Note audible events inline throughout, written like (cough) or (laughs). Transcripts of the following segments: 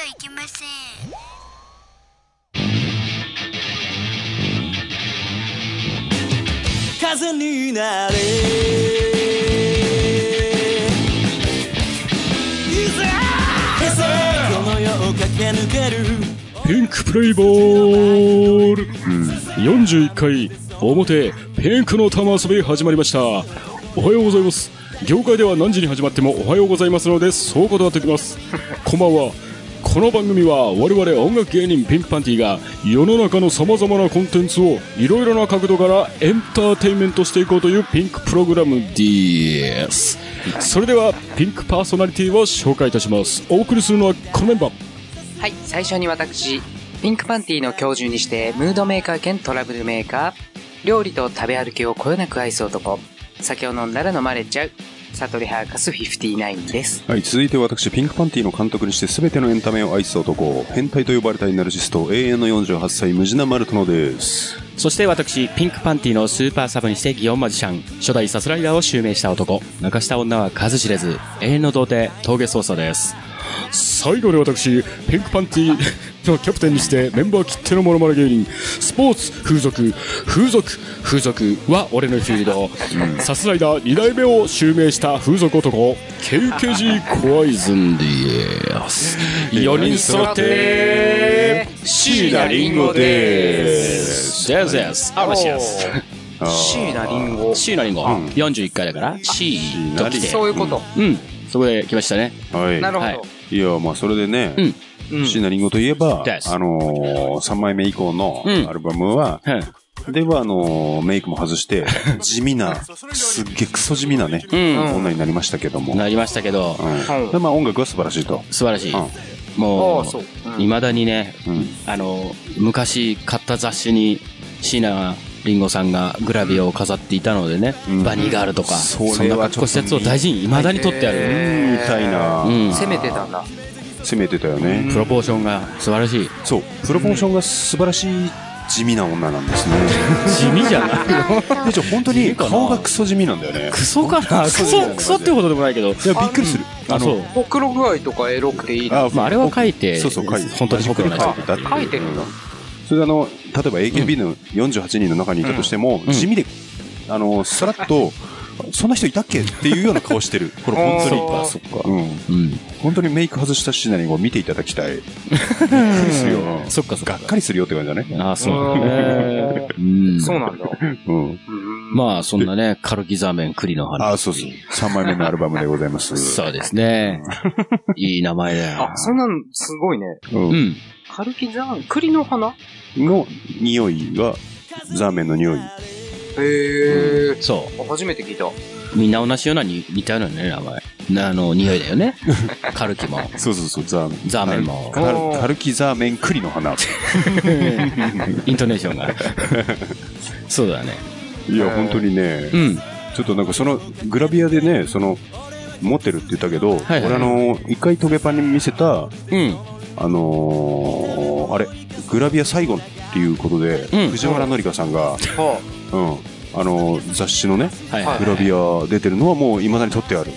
ゃいけません。風になれ。この世を駆け抜ける。ピンクプレイボール、41回表ピンクの玉遊び始まりました。おはようございます。業界では何時に始まってもおはようございますのでそう断ってきます。こんばんはこの番組は我々音楽芸人ピンクパンティが世の中の様々なコンテンツをいろいろな角度からエンターテインメントしていこうというピンクプログラムです。それではピンクパーソナリティを紹介いたします。お送りするのはこのメンバー。はい、最初に私、ピンクパンティの教授にして、ムードメーカー兼トラブルメーカー、料理と食べ歩きをこよなく愛す男、酒を飲んだら飲まれちゃう、サトリハーカス59です。はい、続いて私、ピンクパンティの監督にして全てのエンタメを愛す男、変態と呼ばれたいナルシスト、永遠の48歳、ムジナマルトノです。そして私、ピンクパンティのスーパーサブにしてギオンマジシャン、初代サスライダーを襲名した男、泣かした女は数知れず、永遠の童貞、峠捜査です。最後に私、ピンクパンティのキャプテンにしてメンバー切手のモノマネ芸人、スポーツ、風俗、風俗、風俗は俺のフィールド、サスライダー2代目を襲名した風俗男、KKG コアイズンです。4人揃って、椎名林檎です。ですです。あらしです。シーナリンゴ。椎名林檎、41回だから、シーと来て。そういうこと。うん。そこで来ましたね。はい。なるほはいど。いや、まあ、それでね、うんうんシナリンゴといえば、あのー、3枚目以降のうんアルバムは、うん。では、あのー、メイクも外して、(laughs) 地味な、すっげえクソ地味なね、うん。女になりましたけども。なりましたけど、うん。で、まあ、音楽は素晴らしいと。素晴らしい。うんもうう、。うん未だにね、うん。あの、昔買った雑誌に、椎名林檎さんがグラビアを飾っていたのでね、うんバニーガールとか、そんな格好したやつを大事に未だに撮ってある。うん、みたいな、うん。攻めてたんだ。攻めてたよね。プロポーションが素晴らしい。そう、プロポーションが素晴らしい地味な女なんですね。地味じゃないの？で、じゃあ本当に顔がクソ地味なんだよね。クソかな？クソ、クソってほどでもないけど。いや、びっくりする。あ、そう。ほくろ具合とかエロくていいの？あまあ、あれは書いて、そうそう、書いて。本当に僕の書いやてたってう書いてるんだ。それであの、例えば AKB の48人の中にいたとしても、うん地味で、あの、さらっと、そんな人いたっけ？っていうような顔してる。(laughs) これ本当に。あーそっか。うん。うん。本当にメイク外したシナリンを見ていただきたい。びっくりするよ。そっかそっかがっ。かりするよって感じだね。あ、そう。へうん。そうなんだ。うん。うんまあ、そんなね、カルキザーメン栗の花。あ、そうそう。3枚目のアルバムでございます。そうですね。いい名前だよあ、。そんなん、すごいね。う。うんん。カルキザーン、栗の花？の匂いが、ザーメンの匂い。へえ。そ初めて聞いた。う。みんな同じようなに似たようなね、名前。なあの、匂いだよね。(laughs) カルキも。そうそうそう、ザーメン。ザーメンもカルキザーメン栗の花。(laughs) イントネーションが。そうだね。いや、本当にねう、ん。ちょっとなんかその、グラビアでね、その、持ってるって言ったけど、はいはい俺あの、一回トゲパンに見せた、うん。あのーあれ、グラビア最後っていうことで、うん藤原紀香さんが、はうん、あのー雑誌のね、はいはグラビア出てるのはもう未だに撮ってある。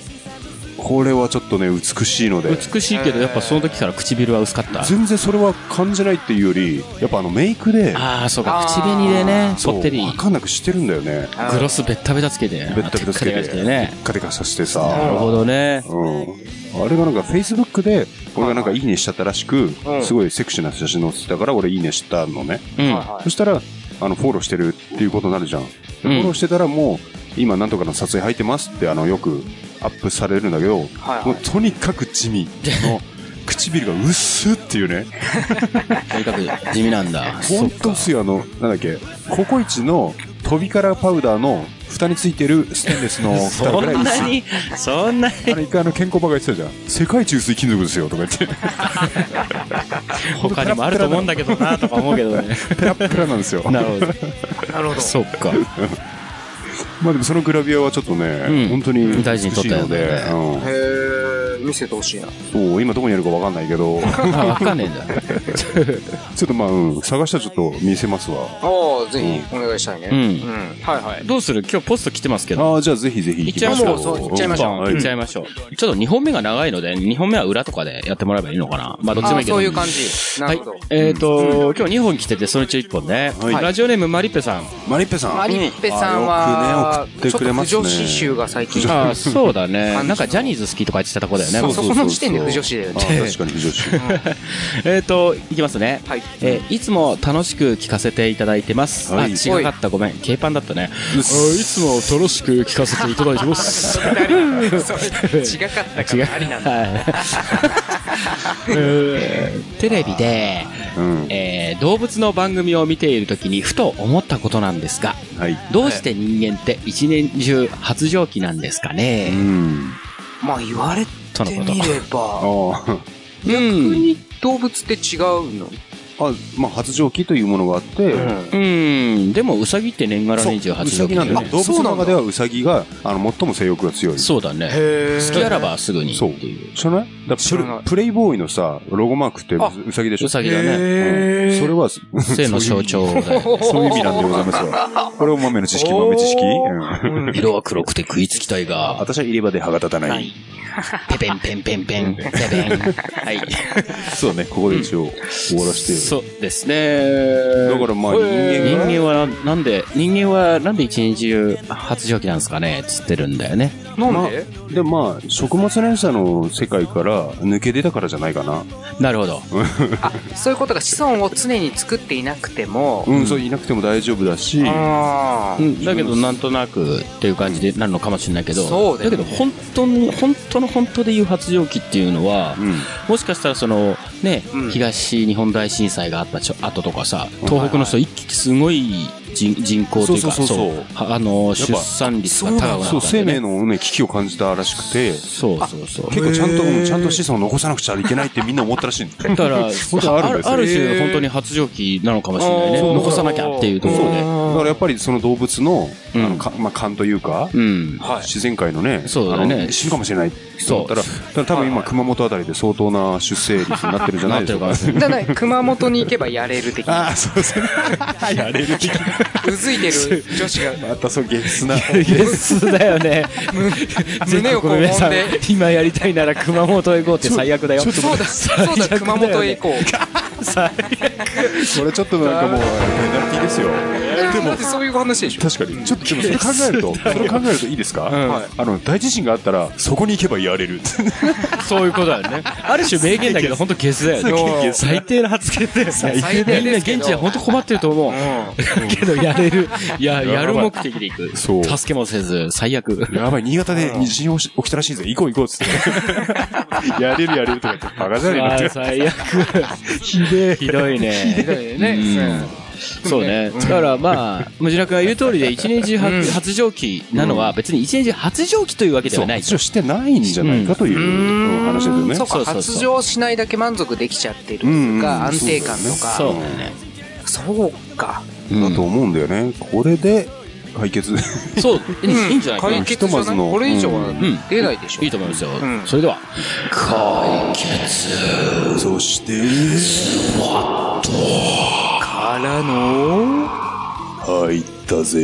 これはちょっとね、美しいので、い。美しいけど、やっぱその時から唇は薄かった。全然それは感じないっていうより、やっぱあのメイクで、ああ、そうか。口紅でね、ぽってり。わかんなくしてるんだよね。グロスベッタベタつけて。ベッタベタつけテッカテカて、ね。カテカさせてなるさ、ほどね。うん。あれがなんか、フェイスブックで、俺がなんかいいねしちゃったらしくう、んすごいセクシーな写真載せてたから、俺いいねしたのね。うん。はそしたら、あの、フォローしてるっていうことになるじゃん。でフォローしてたらもう、今なんとかの撮影入ってますって、あの、よくアップされるんだけど、はいもうとにかく地味の、唇が薄っっていうね。とにかく地味なんだ。ほんと薄いあの、なんだっけ、ココイチの飛びからパウダーの蓋についてるステンレスの (laughs) 蓋そぐらい薄い。んなに、そんなに。あれ一回あの健康バカ言ってたじゃん。世界一薄い金属ですよとか言って。(laughs) 他にもあると思うんだけどな、とか思うけどね。ペラッペラなんですよ。なるほど。なるほど。そっか。まあでもそのグラビアはちょっとね、うん本当に大事に撮ったよね美しいので、うんへえ、見見せてほしいな。そう、今どこにあるかわかんないけど、あ、(laughs) わかんねえんだ。(laughs) ちょっとまあ、うん、探したらちょっと見せますわ。ああ、ぜひ、お願いしたいね。うんはいはい。どうする？今日ポスト来てますけど。ああ、じゃあぜひぜひ行っちゃいましょう。そう行っちゃいましょう行っちゃいましょう。ちょっと2本目が長いので、2本目は裏とかでやってもらえばいいのかな。まあ、どっちでもいいけど。ああそういう感じ。なはいるほど。。えっと、今日2本来てて、そのうち1本ね。はいラジオネームマリッペさん。マリッペさん。マリッペさんは、あよくね送ってくれますねちょっと不女子集が最近。ああ、そうだね。なんかジャニーズ好きとか言ってたとこだよね。そうそこの時点で不女子だよあね。確かに不女子。(laughs) えっと、いきますね。はい。えーいつも楽しく聞かせていただいてます。はいあ、違かった。ごめん。K パンだったね。あいつも楽しく聞かせていただいてます。(laughs) 違かったからありなんだ。はい。(laughs) えーテレビで、うん。えー動物の番組を見ているときにふと思ったことなんですが、はい。どうして人間って一年中発情期なんですかうね、ん。まあ言われとのこと逆に動物って違うの？あ。あ、まあ、発情期というものがあって、うん。でも、ウサギって年がら年中う発情期なんだよね。ね。動物の中ではウサギが、あの、最も性欲が強い。そうだね。へ好きあらばすぐにってそういう。知らない？だプレプレイボーイのさ、ロゴマークってあウサギでしょ？ウサギだね。へそれは、性の象徴だよね。(laughs) そういう意味なんでございますわ。これを豆の知識、豆知識？うん色は黒くて食いつきたいが、(laughs) 私は入れ歯で歯が立たなはいい。。ペペンペンペンペン、ペペン。はい。そうね、ここで一応終わらせて。そうですね。だからまあ人人間が、間はなんで、人間はなんで一日中発情期なんですかねつってるんだよね。なんで？で、まあ、食物連鎖の世界から抜け出たからじゃないかな。なるほど。そういうことが子孫を常に作っていなくても、うん、そういなくても大丈夫だし、うん、だけどなんとなくっていう感じでなるのかもしれないけど、そうだよねけど本当に、本当の本当でいう発情期っていうのは、うん。もしかしたらその、ね、うん。東日本大震災があったちょ後とかさ、東北の人一気にすごい人人口というか、そうそうあの、出産率が高くなったんだそう。生命のね、危機を感じたらしくて、そうそうそう。結構ちゃんと、うんちゃんと子孫を残さなくちゃいけないってみんな思ったらしいんだ (laughs) だから、(laughs) 本当あるんですよある種本当に発情期なのかもしれないね。残さなきゃっていうところで。だからやっぱりその動物の、あうんの、かまあ、勘というか、うん。自然界のね、そうだね死ぬかもしれないと思ったら、だから多分今熊本あたりで相当な出生率になってるんじゃないでしょうか。なってるかだから熊本に行けばやれる的な。(laughs) ああ、そうですね。やれる的な。(laughs) うずいてる女子がまたそう、ゲスな。ゲスだよね。(laughs) 胸をこう揉んで、今やりたいなら熊本へ行こうって最悪だよ。そうだ、そうだ、熊本へ行こう。これちょっとなんかもう、ペナルティですよ。でも、そういう話でしょ。確かに。ちょっとでもそれ考えると、それ考えるといいですか、はいあの、大地震があったら、そこに行けばやれる。そういうことだよね。ある種名言だけど、本当ゲスだよね。最低な発言だよね。最低みんな現地で本当困ってると思う。けど、やれる。いや、やる目的で行く。そう助けもせず、最悪。やばい、新潟で地震起きたらしいぜ。行こう行こうっつって。(laughs) やれるやれるとか言って、バカじゃねえの？最悪。(laughs) ひでひどいね。ひどいよね。そうね。だからまあ、ムジナ君が言う通りで、一年中発発情期なのは、別に一年中発情期というわけではない。一応してないんじゃないかといううん話ですよね。そうか、発情しないだけ満足できちゃってるとうんいうか、安定感とか。そうだね。そうか。うんだと思うんだよね。これで解決。そう、い (laughs) いいいんじゃないかな。解決じゃない？ひとまずのこれ以上はん出ないでしょいい。と思いますよ。んそれでは、解決。そして、からの、入ったぜ。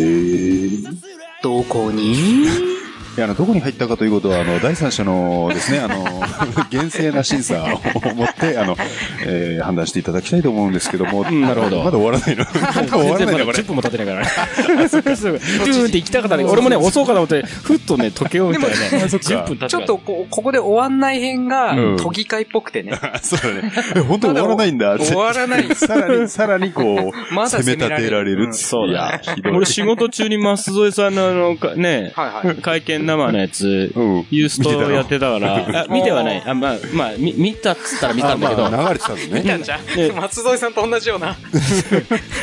どこに？いや、あの、どこに入ったかということは、あの、第三者のですね、あの、(laughs) 厳正な審査を持って、あの、えー判断していただきたいと思うんですけども。なるほどまだ終わらないの？まだ終わらないの、(laughs) これ。10分も経ってないからね。すぐすぐ。ドゥーンって行きたかったね。俺もね、押そうかと思って、ふっとね、時計を見たらね、10分経ってちょっとこここで終わんない辺がうん、都議会っぽくてね。(laughs) そうだね。え本当に終わらないんだ。終わらない。さらに、さらにこう、まだ攻め立てられる。そうだ。俺仕事中に舛添さんのあの、かね、はいはい。会見生のやつ、うん。ユーストやってたから、あ見てはない。あ、まあ、まあ、み見たっつったら見たんだけど、あまあ流れてたのね。見たんじゃんね松添さんと同じような。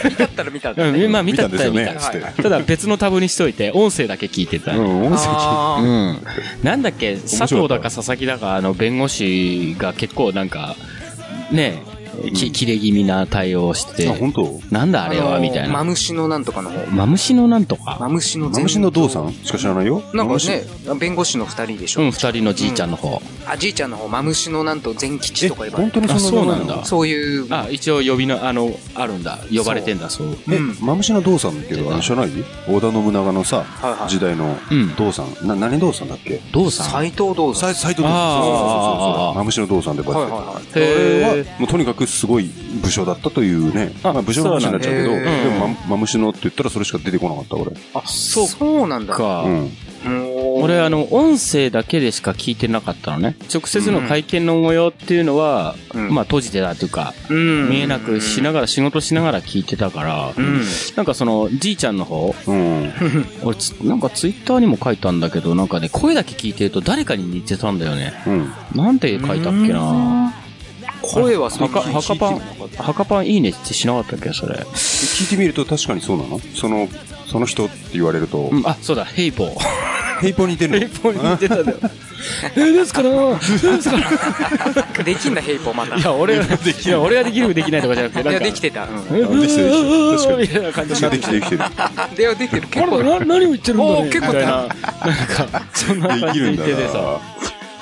見たったら見たんだね。(laughs) うん、まあ見たったら見見たんですよねた。ただ別のタブにしといて、音声だけ聞いてた。ううん。ん、音声あなんだっけ、佐藤だか佐々木だか、あの、弁護士が結構なんか、ねき、切れ気味な対応をしてあ、本当？なんだあれは、みたいな。マムシのなんとかの方。マムシのなんとか？マムシのマムシの父さん？しか知らないよ。なんかマムシ？ね、弁護士の二人でしょ。うん、二人のじいちゃんの方。あ、じいちゃんの方、マムシのなんと全吉え、とか言われて本当にそんな名なんだ。そういう、あ、一応呼びの、あの、あるんだ。呼ばれてんだ、そう。えうん、マムシの父さんだけ？ど、あの、知らない？織田信長のさ、はいはい。時代のうん。父さん。な、何父さんだっけ？どうさん？斎藤道さん。斎斎藤父さん。あーそうそうそうそう。あー。マムシの父さんでこうやって。はいはいはい。あは、もうとにかくすごい武将だったというね。あまあ武将の話になっちゃうけど、そうなんだでもママムシのって言ったらそれしか出てこなかった、俺。あ、そう。そうなんだ。か。うん。俺、あの、音声だけでしか聞いてなかったのね。直接の会見の模様っていうのは、うんまあ閉じてたというか、うん見えなくしながら、仕事しながら聞いてたから、うん。なんかその、じいちゃんの方、うん。俺つ、なんかツイッターにも書いたんだけど、なんかね、声だけ聞いてると誰かに似てたんだよね。うん。なんて書いたっけな声はそうはか、はかパン、はかパンいいねってしなかったっけ、それ。聞いてみると確かにそうなの？その、その人って言われるとう、ん、あ、そうだ、ヘイポー。ヘイポー似てるの？ヘイポーに似てたんだよ。(laughs) え、ですから、ですから。できんだ、ヘイポーまた。いや、俺が、いや、俺ができるできないとかじゃなくて、いや、か。できてた。うん。できてるでしょ確かにみたいな感じできてるできてる。で、(laughs) できてる。結構。な何を言ってるんだねおー結構みたいな。なんか、そんな感じでできるんだ言っててさ。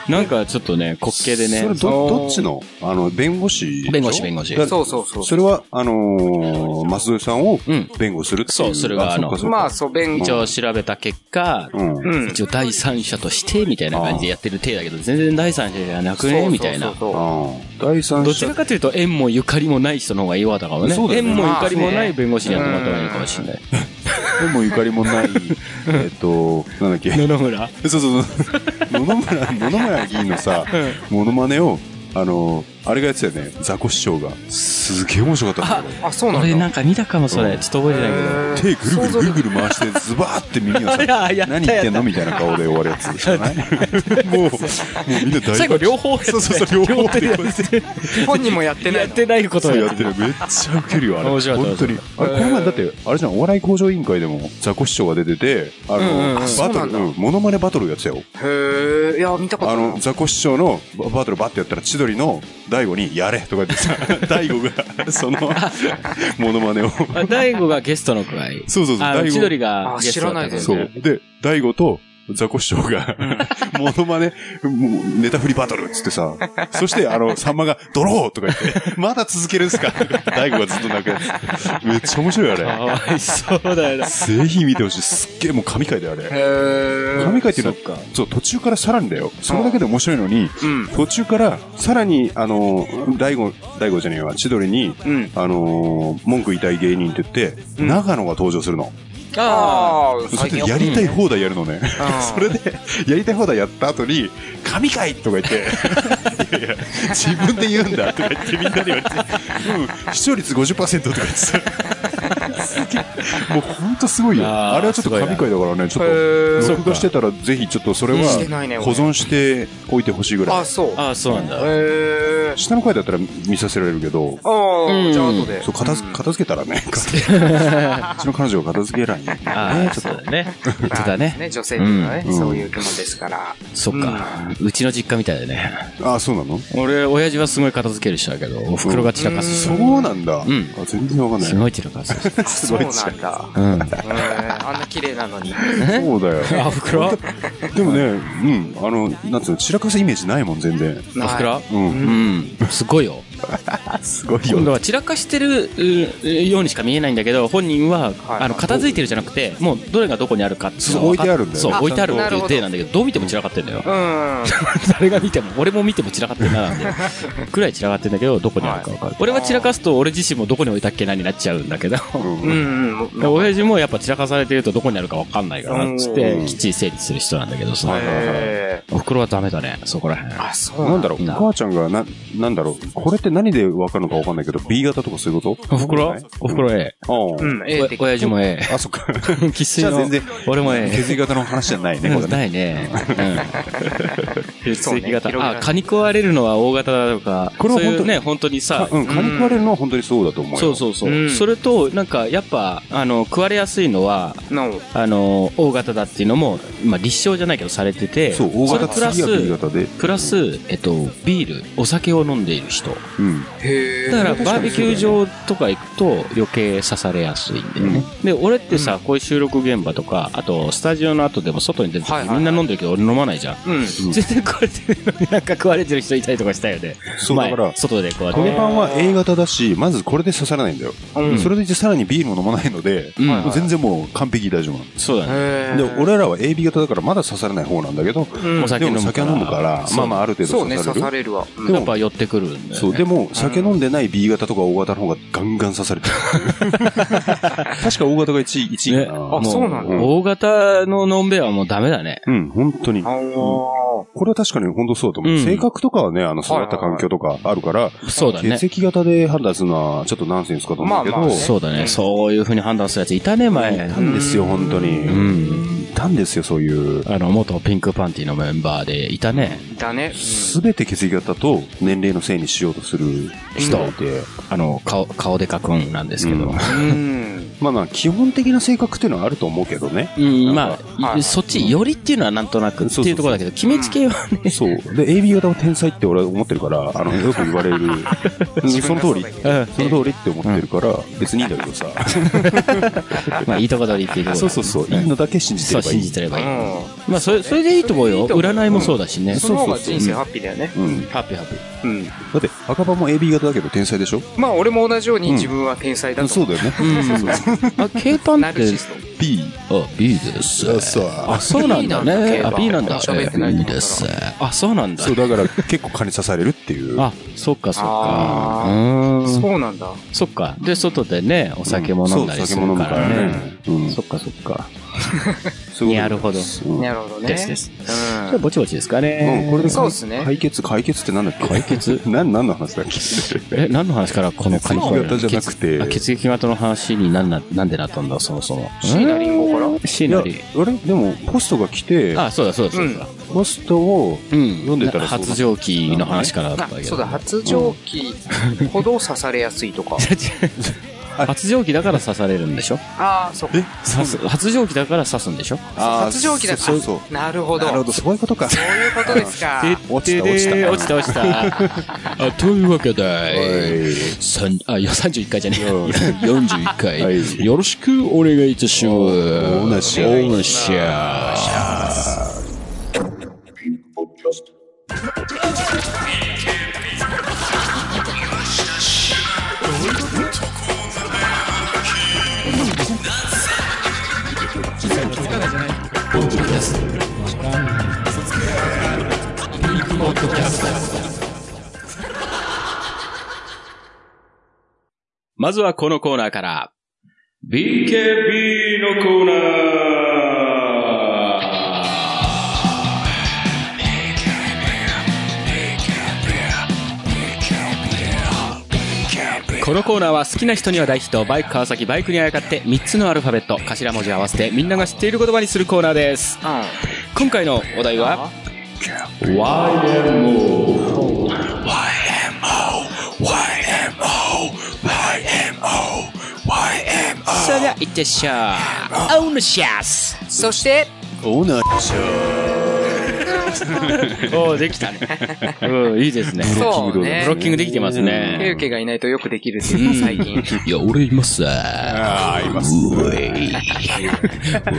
な。なんかちょっとね、滑稽でね。それど、どっちの？あの、弁護士弁護士弁護士だそうそうそう。それは、あのー、増添さんをうん弁護するっていう。そうそれがあのまあ、そう、弁一応調べた結果、うん。うん。一応第三者として、みたいな感じでやってる体だけど、全然第三者じゃなくねみたいな。そうそうそうああ。第三者。どちらかというと、縁もゆかりもない人の方が弱かったかもね。そうだよね縁もゆかりもない弁護士にやってもらった方がいいかもしれない。でもゆかりもない、えっと、なんだっけ。野々村そうそうそう。野々村、野々村議員のさ、モノマネを、あの、あれがやってたよね。ザコ師匠が。すげえ面白かったんだよ。あ、そうなんだ。俺なんか見たかも、それ。ちょっと覚えてないけど。手ぐるぐるぐるぐる回してズバーって耳をさいややった何言ってんのみたいな顔で終わるやつじゃない？もう、もうみんな大最後両方やってそうそうそう、両方って本人もやってないの？やってないことをやっる。そうやっててる。めっちゃウケるよ、あれ。面白かった本当に。あれ、この前だって、あれじゃん、お笑い向上委員会でもザコ師匠が出てて、あうんうんうんの、バトル、そうなんだうん、モノマネバトルやってたよ。へえ。いや、見たことないあの、。ザコ師匠のババトルバッてやったら、千鳥の大悟にやれとか言ってさ、(laughs) 大悟が、その、モノマネを。あ大悟がゲストのくらい。そうそうそう、あ千鳥悟。がゲストだったけどあ知らないですそう。で、大悟と、ザコ師匠が、モノマネ、ネタ振りバトルっつってさ、そして、あの、さんまが、ドローとか言って、まだ続けるんすか？大悟がずっと泣くやつ。めっちゃ面白いあれ。かわいそうだよな。ぜひ見てほしい。すっげえもう神回だよ、あれ。へえ。神回っていうのはそっか、そう、途中からさらにだよ。それだけで面白いのに、うん。途中から、さらに、あの、大悟、大悟じゃねえわ、千鳥に、うん。あのー文句言いたい芸人って言って、うん長野が登場するの。あああ、それでやりたい放題やるのね。あそれで、やりたい放題やった後に、神回とか言って、(laughs) いやいや、自分で言うんだとか言ってみんなに言われて、うん、視聴率50%とか言って (laughs) もうほんとすごいよ。あれはちょっと神回だからね、ちょっと、録画してたらぜひちょっとそれはしてないね俺保存しておいてほしいぐらいあ、。そう。あ、そうなんだ。へえ。下の回だったら見させられるけど、あうんあ、じゃあ後で。そう、片付片付けたらね、(laughs) うちの彼女が片付けらん (laughs) ね。ああ、そうだね。言ってたね。ね、女性っていうのはね、うんそういう気もですから。そっか。うちの実家みたいだね。あ、そうなの？俺、親父はすごい片付ける人だけど、お袋が散らかす人。そうなんだ。んあ全然わかんない。すごい散らかす。(laughs) そうなんだ。うん。あんな綺麗なのに。(laughs) そうだよ。(laughs) あ、袋？でもね、うん、あの、なんつうの、散らかすイメージないもん、全然。お袋？う。うんん。すごいよ。すごい今度は散らかしてるうようにしか見えないんだけど、本人は、はいあの、片付いてるじゃなくて、もうどれがどこにあるかっていうのそう置いてあるんだよねそう、あ置いてあるっていう体なんだけど、どう見ても散らかってんだよ。うん。(laughs) 誰が見ても、俺も見ても散らかってんななんで。くらい散らかってんだけど、どこにあるかわかる。俺は散らかすと、俺自身もどこに置いたっけなになっちゃうんだけど、(laughs) うんうんうん。親父もやっぱ散らかされてるとどこにあるかわかんないから、つってう、んきっちり整理する人なんだけどさ。へお袋はダメだね、そこら辺。ーあ、そうなんだろう、おな母ちゃんが、な、なんだろう、これって何でわかるのかわかんないけど、B 型とかそういうこと？お袋お袋 A。ああ。うん、ええお親父も A。あ、そっか。(laughs) 生粋のじゃあ全然、俺も A。血液型の話じゃないね、これね。ないね。うん。血液型。あ、蚊に食われるのは O 型だとか、これは本当そういうね、本当にさ、うん、蚊に食われるのは本当にそうだと思うよ。そうそうそう。うんそれと、なんか、やっぱ、あの、食われやすいのは、の、あの、大型だっていうのも、まあ、立証じゃないけどされてて、そう、大型それプラ次は B ス、型で。プラス、えっと、ビール、お酒を飲んでいる人。うだから、バーベキュー場とか行くと余計刺されやすいんだよね。で、俺ってさ、こういう収録現場とか、あと、スタジオの後でも外に出るときはいはいはいみんな飲んでるけど俺飲まないじゃん。うん。全然食われてるのになんか食われてる人いたりとかしたよね。そうだから前外でこうやってこのね。パンは A 型だし、まずこれで刺さらないんだよ。うんそれでいてさらにビールも飲まないので、全然もう完璧大丈夫なの。そうだね。へで、俺らは AB 型だからまだ刺されない方なんだけど、うんお酒でも飲むから。酒飲むから、まあまあある程度そうね、刺刺される。されるわ。うんでもやっぱ寄ってくるんだよね。も、酒飲んでない B 型とか O 型の方がガンガン刺されてる。(laughs) 確か O 型が1位、1位かな。ねあそうなんだうん大型ののんべはもうダメだね。うん、本当に。あーこれは確かに本当そうだと思う。うん性格とかはね、あの、育った環境とかあるから、そうだね血。液型で判断するのはちょっとナンセンスかと思うけど、まあまあねそうだね。そういう風に判断するやついたね、前。いたんですよ、本当に。うん。いたんですよ、そういう。あの、元ピンクパンティのメンバーでいたね。だね。すべて血液型と年齢のせいにしようとする人がいて、あの、顔、顔でかくんなんですけど。うんうん。まあまあ、基本的な性格っていうのはあると思うけどね。うん、まあ、はいそっち、よりっていうのはなんとなくっていうところだけど、決めつけはね、そう。で、AB 型は天才って俺は思ってるから、あの、(laughs) よく言われる。うんその通り、うんその通りって思ってるから、別にいいんだけどさ。(laughs) まあ、いいとこ取りっていうそうそうそう。いいのだけ信じてそう、ればいい。信じてればいい。うまあ、それ、それでいいと思うよ。いいと思う占いもそうだしね。ん。その方が人生ハッピーだよね。うん。ハッピーハッピー。うん。だって、赤羽も AB 型だけど天才でしょ？まあ、俺も同じように自分は天才だと思う。そうだよね。あ、K パンって。B。あ、B です。そう。あ、そうなんだね。あ、B なんだ。B です。あ、そうなんだそ。う、だから結構蚊に刺されるっていう。あ、そっかそっか。あうーん。そうなんだ。そっか。で、外でね、お酒も飲んだりするかそう酒も飲むかららね。ね。うん。そっかそっか。そういなるほどうんなるほどね。ですです。じゃあ、うん。ぼちぼちですかうん、ね。これでそうっすね解決、解決ってなんだっけ？解決？なん、何の話だっけ？(laughs) え、何の話からこの血液型じゃなくて血液型の話になんな、なんでなったんだ、そもそも。椎名林檎から？椎いや、名林あれ？でも、ポストが来て、あ、そうだそうだそうだ。ポストをうん。読んでたらそうだ発情期の話からだったあわけど。そうだ、発情期ほど刺されやすいとか。発情期だから刺されるんでしょ？ああ、そっか。刺す発情期だから刺すんでしょ？あー発情期だそうそうそう。なるほど。なるほど、そういうことか。そういうことですか。落ちた落ちた落ちた落ちた。あというわけで、はい三あ、いや、31回じゃねえ。41回、はいよろしくお願いいたします。おなしゃおまずはこのコーナーから、BKB のコーナー。このコーナーは好きな人には大ヒット、バイク川崎、バイクにあやかって3つのアルファベット、頭文字を合わせてみんなが知っている言葉にするコーナーです。うん。今回のお題は、YMO。それでは行ってらっしゃい。オーナーシャス。そして、オーナーシ (laughs) おー、できたね。(laughs) うん、いいですね。そうねブロッキングできてますケね。ウケがいないとよくできるっていうか、最近。いや、俺いますあーいますうえい。う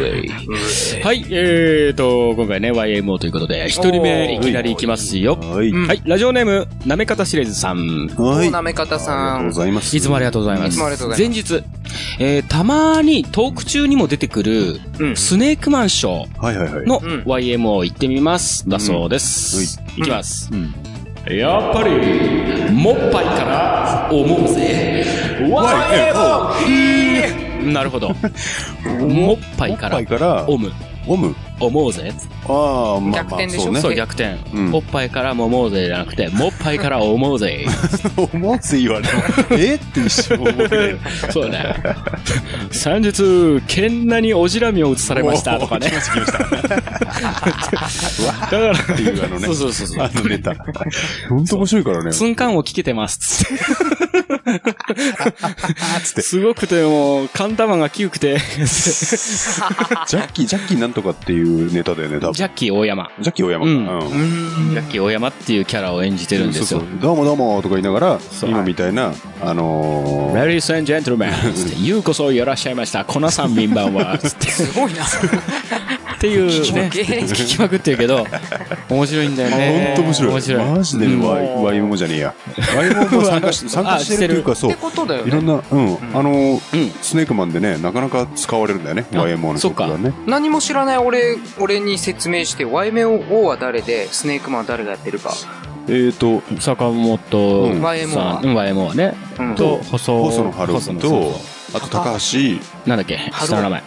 えい。はい、えーと、今回ね、YMO ということで、一人目いきなりいきますよ。はい。はい、ラジオネーム、なめかたしれずさん。はい。なめ方さんありがとうご。ざいます。いつもありがとうございます。いつもありがとうござい前日、えー、たまにトーク中にも出てくる、うんスネークマンショーはいはいはい。のうん YMO 行ってみます。だそうです。いきます。やっぱり、もっぱいから思うぜ。YMO! (laughs) なるほど。(laughs) もっぱいからおっぱいから、おむ？オム。思うぜ。ああ、まあまあ、逆転でしょ？そうね。そう、逆転。うんおっぱいからももうぜじゃなくて、もっぱいから思うぜ。(laughs) 思わず言われる。(laughs) え？って一瞬思って。(laughs) そうね。先日、けんなにおじらみを移されましたとかね。来ました来ました。だから、っていうあのね。そうそうそうそう。あのネタ。本当面白いからね。寸間を聞けてます。つってすごくてもう、カン玉がキュくて、(laughs) ジャッキー、ジャッキーなんとかっていうネタだよね、多分。ジャッキー大山。ジャッキー大山か。うんジャッキー大山っていうキャラを演じてるんですよそう。そうどうもどうもとか言いながら、う今みたいな、あのー、Ladies and って (laughs) ようこそいらっしゃいました。粉さん民番は、つって。すごいな。っていうね、聞きまくってるけど、面白いんだよね。ほんと面白い。面白い。マジでね、ワイ、ワイモじゃねえや。ワイモも参加し、参加してるっていうか、そうって。ことだよね。いろんな、うん。あのーうんスネークマンでね、なかなか使われるんだよね、あ YMO の曲がね。何も知らない俺、俺に説明して、ワイメオ O は誰で、スネークマンは誰がやってるか。えーと、坂本うんさ YMO はん、うん YMO はね。うんと、細細野晴臣と、あと高橋、なんだっけ？下の名前。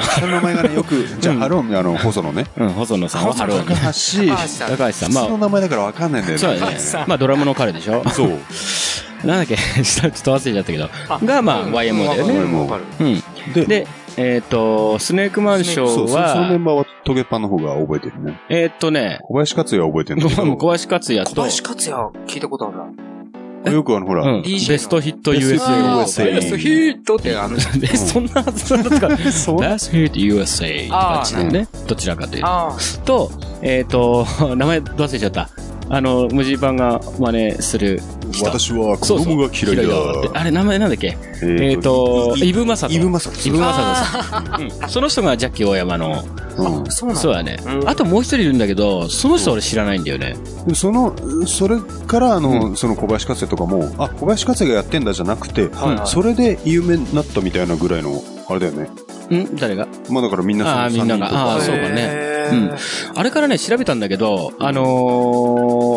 下の名前がね、よく、(laughs) じゃあ、ハロン、あの、細野ね。うん、細野さんはハロー高橋、高橋さん。高橋さん。まその名前だからわかんないんだよあ、そうだね。まあ、ドラムの彼でしょ？そう。(laughs) なんだっけ？(laughs) ちょっと忘れちゃったけど。が、まあ、YMO だよね。うんわかる。うん。で、で、えっと、スネークマンショーそう、そそのメは、ンバーはトゲパンの方が覚えてるね。えっとね、小林克也は覚えてるんだけど、小林克也と、小林克也聞いたことあるな。よくあの、ほら、ベストヒット USA。USA ベストヒットってあの、(laughs) え、そんな、(laughs) そんな？とか、ベストヒット USA って感じだよね。どちらかというと。あと、えっと、名前忘れちゃった。あの、無地版が真似する人。私は子供が嫌いだ。ってあれ、名前なんだっけ？ええっと、イブマサト。イブマサトイブマサトさん。(laughs) うんその人がジャッキー大山の、うんあ、そうなんだ。そうだねう。んあともう一人いるんだけど、その人俺知らないんだよね。でその、それから、あの、その小林克也とかも、あ、小林克也がやってんだじゃなくて、はいはいそれで有名になったみたいなぐらいの、あれだよね。ん？誰が？まあだからみんなそのあーみんなが三人とかあーそうかねうん。あれからね、調べたんだけど、あのー、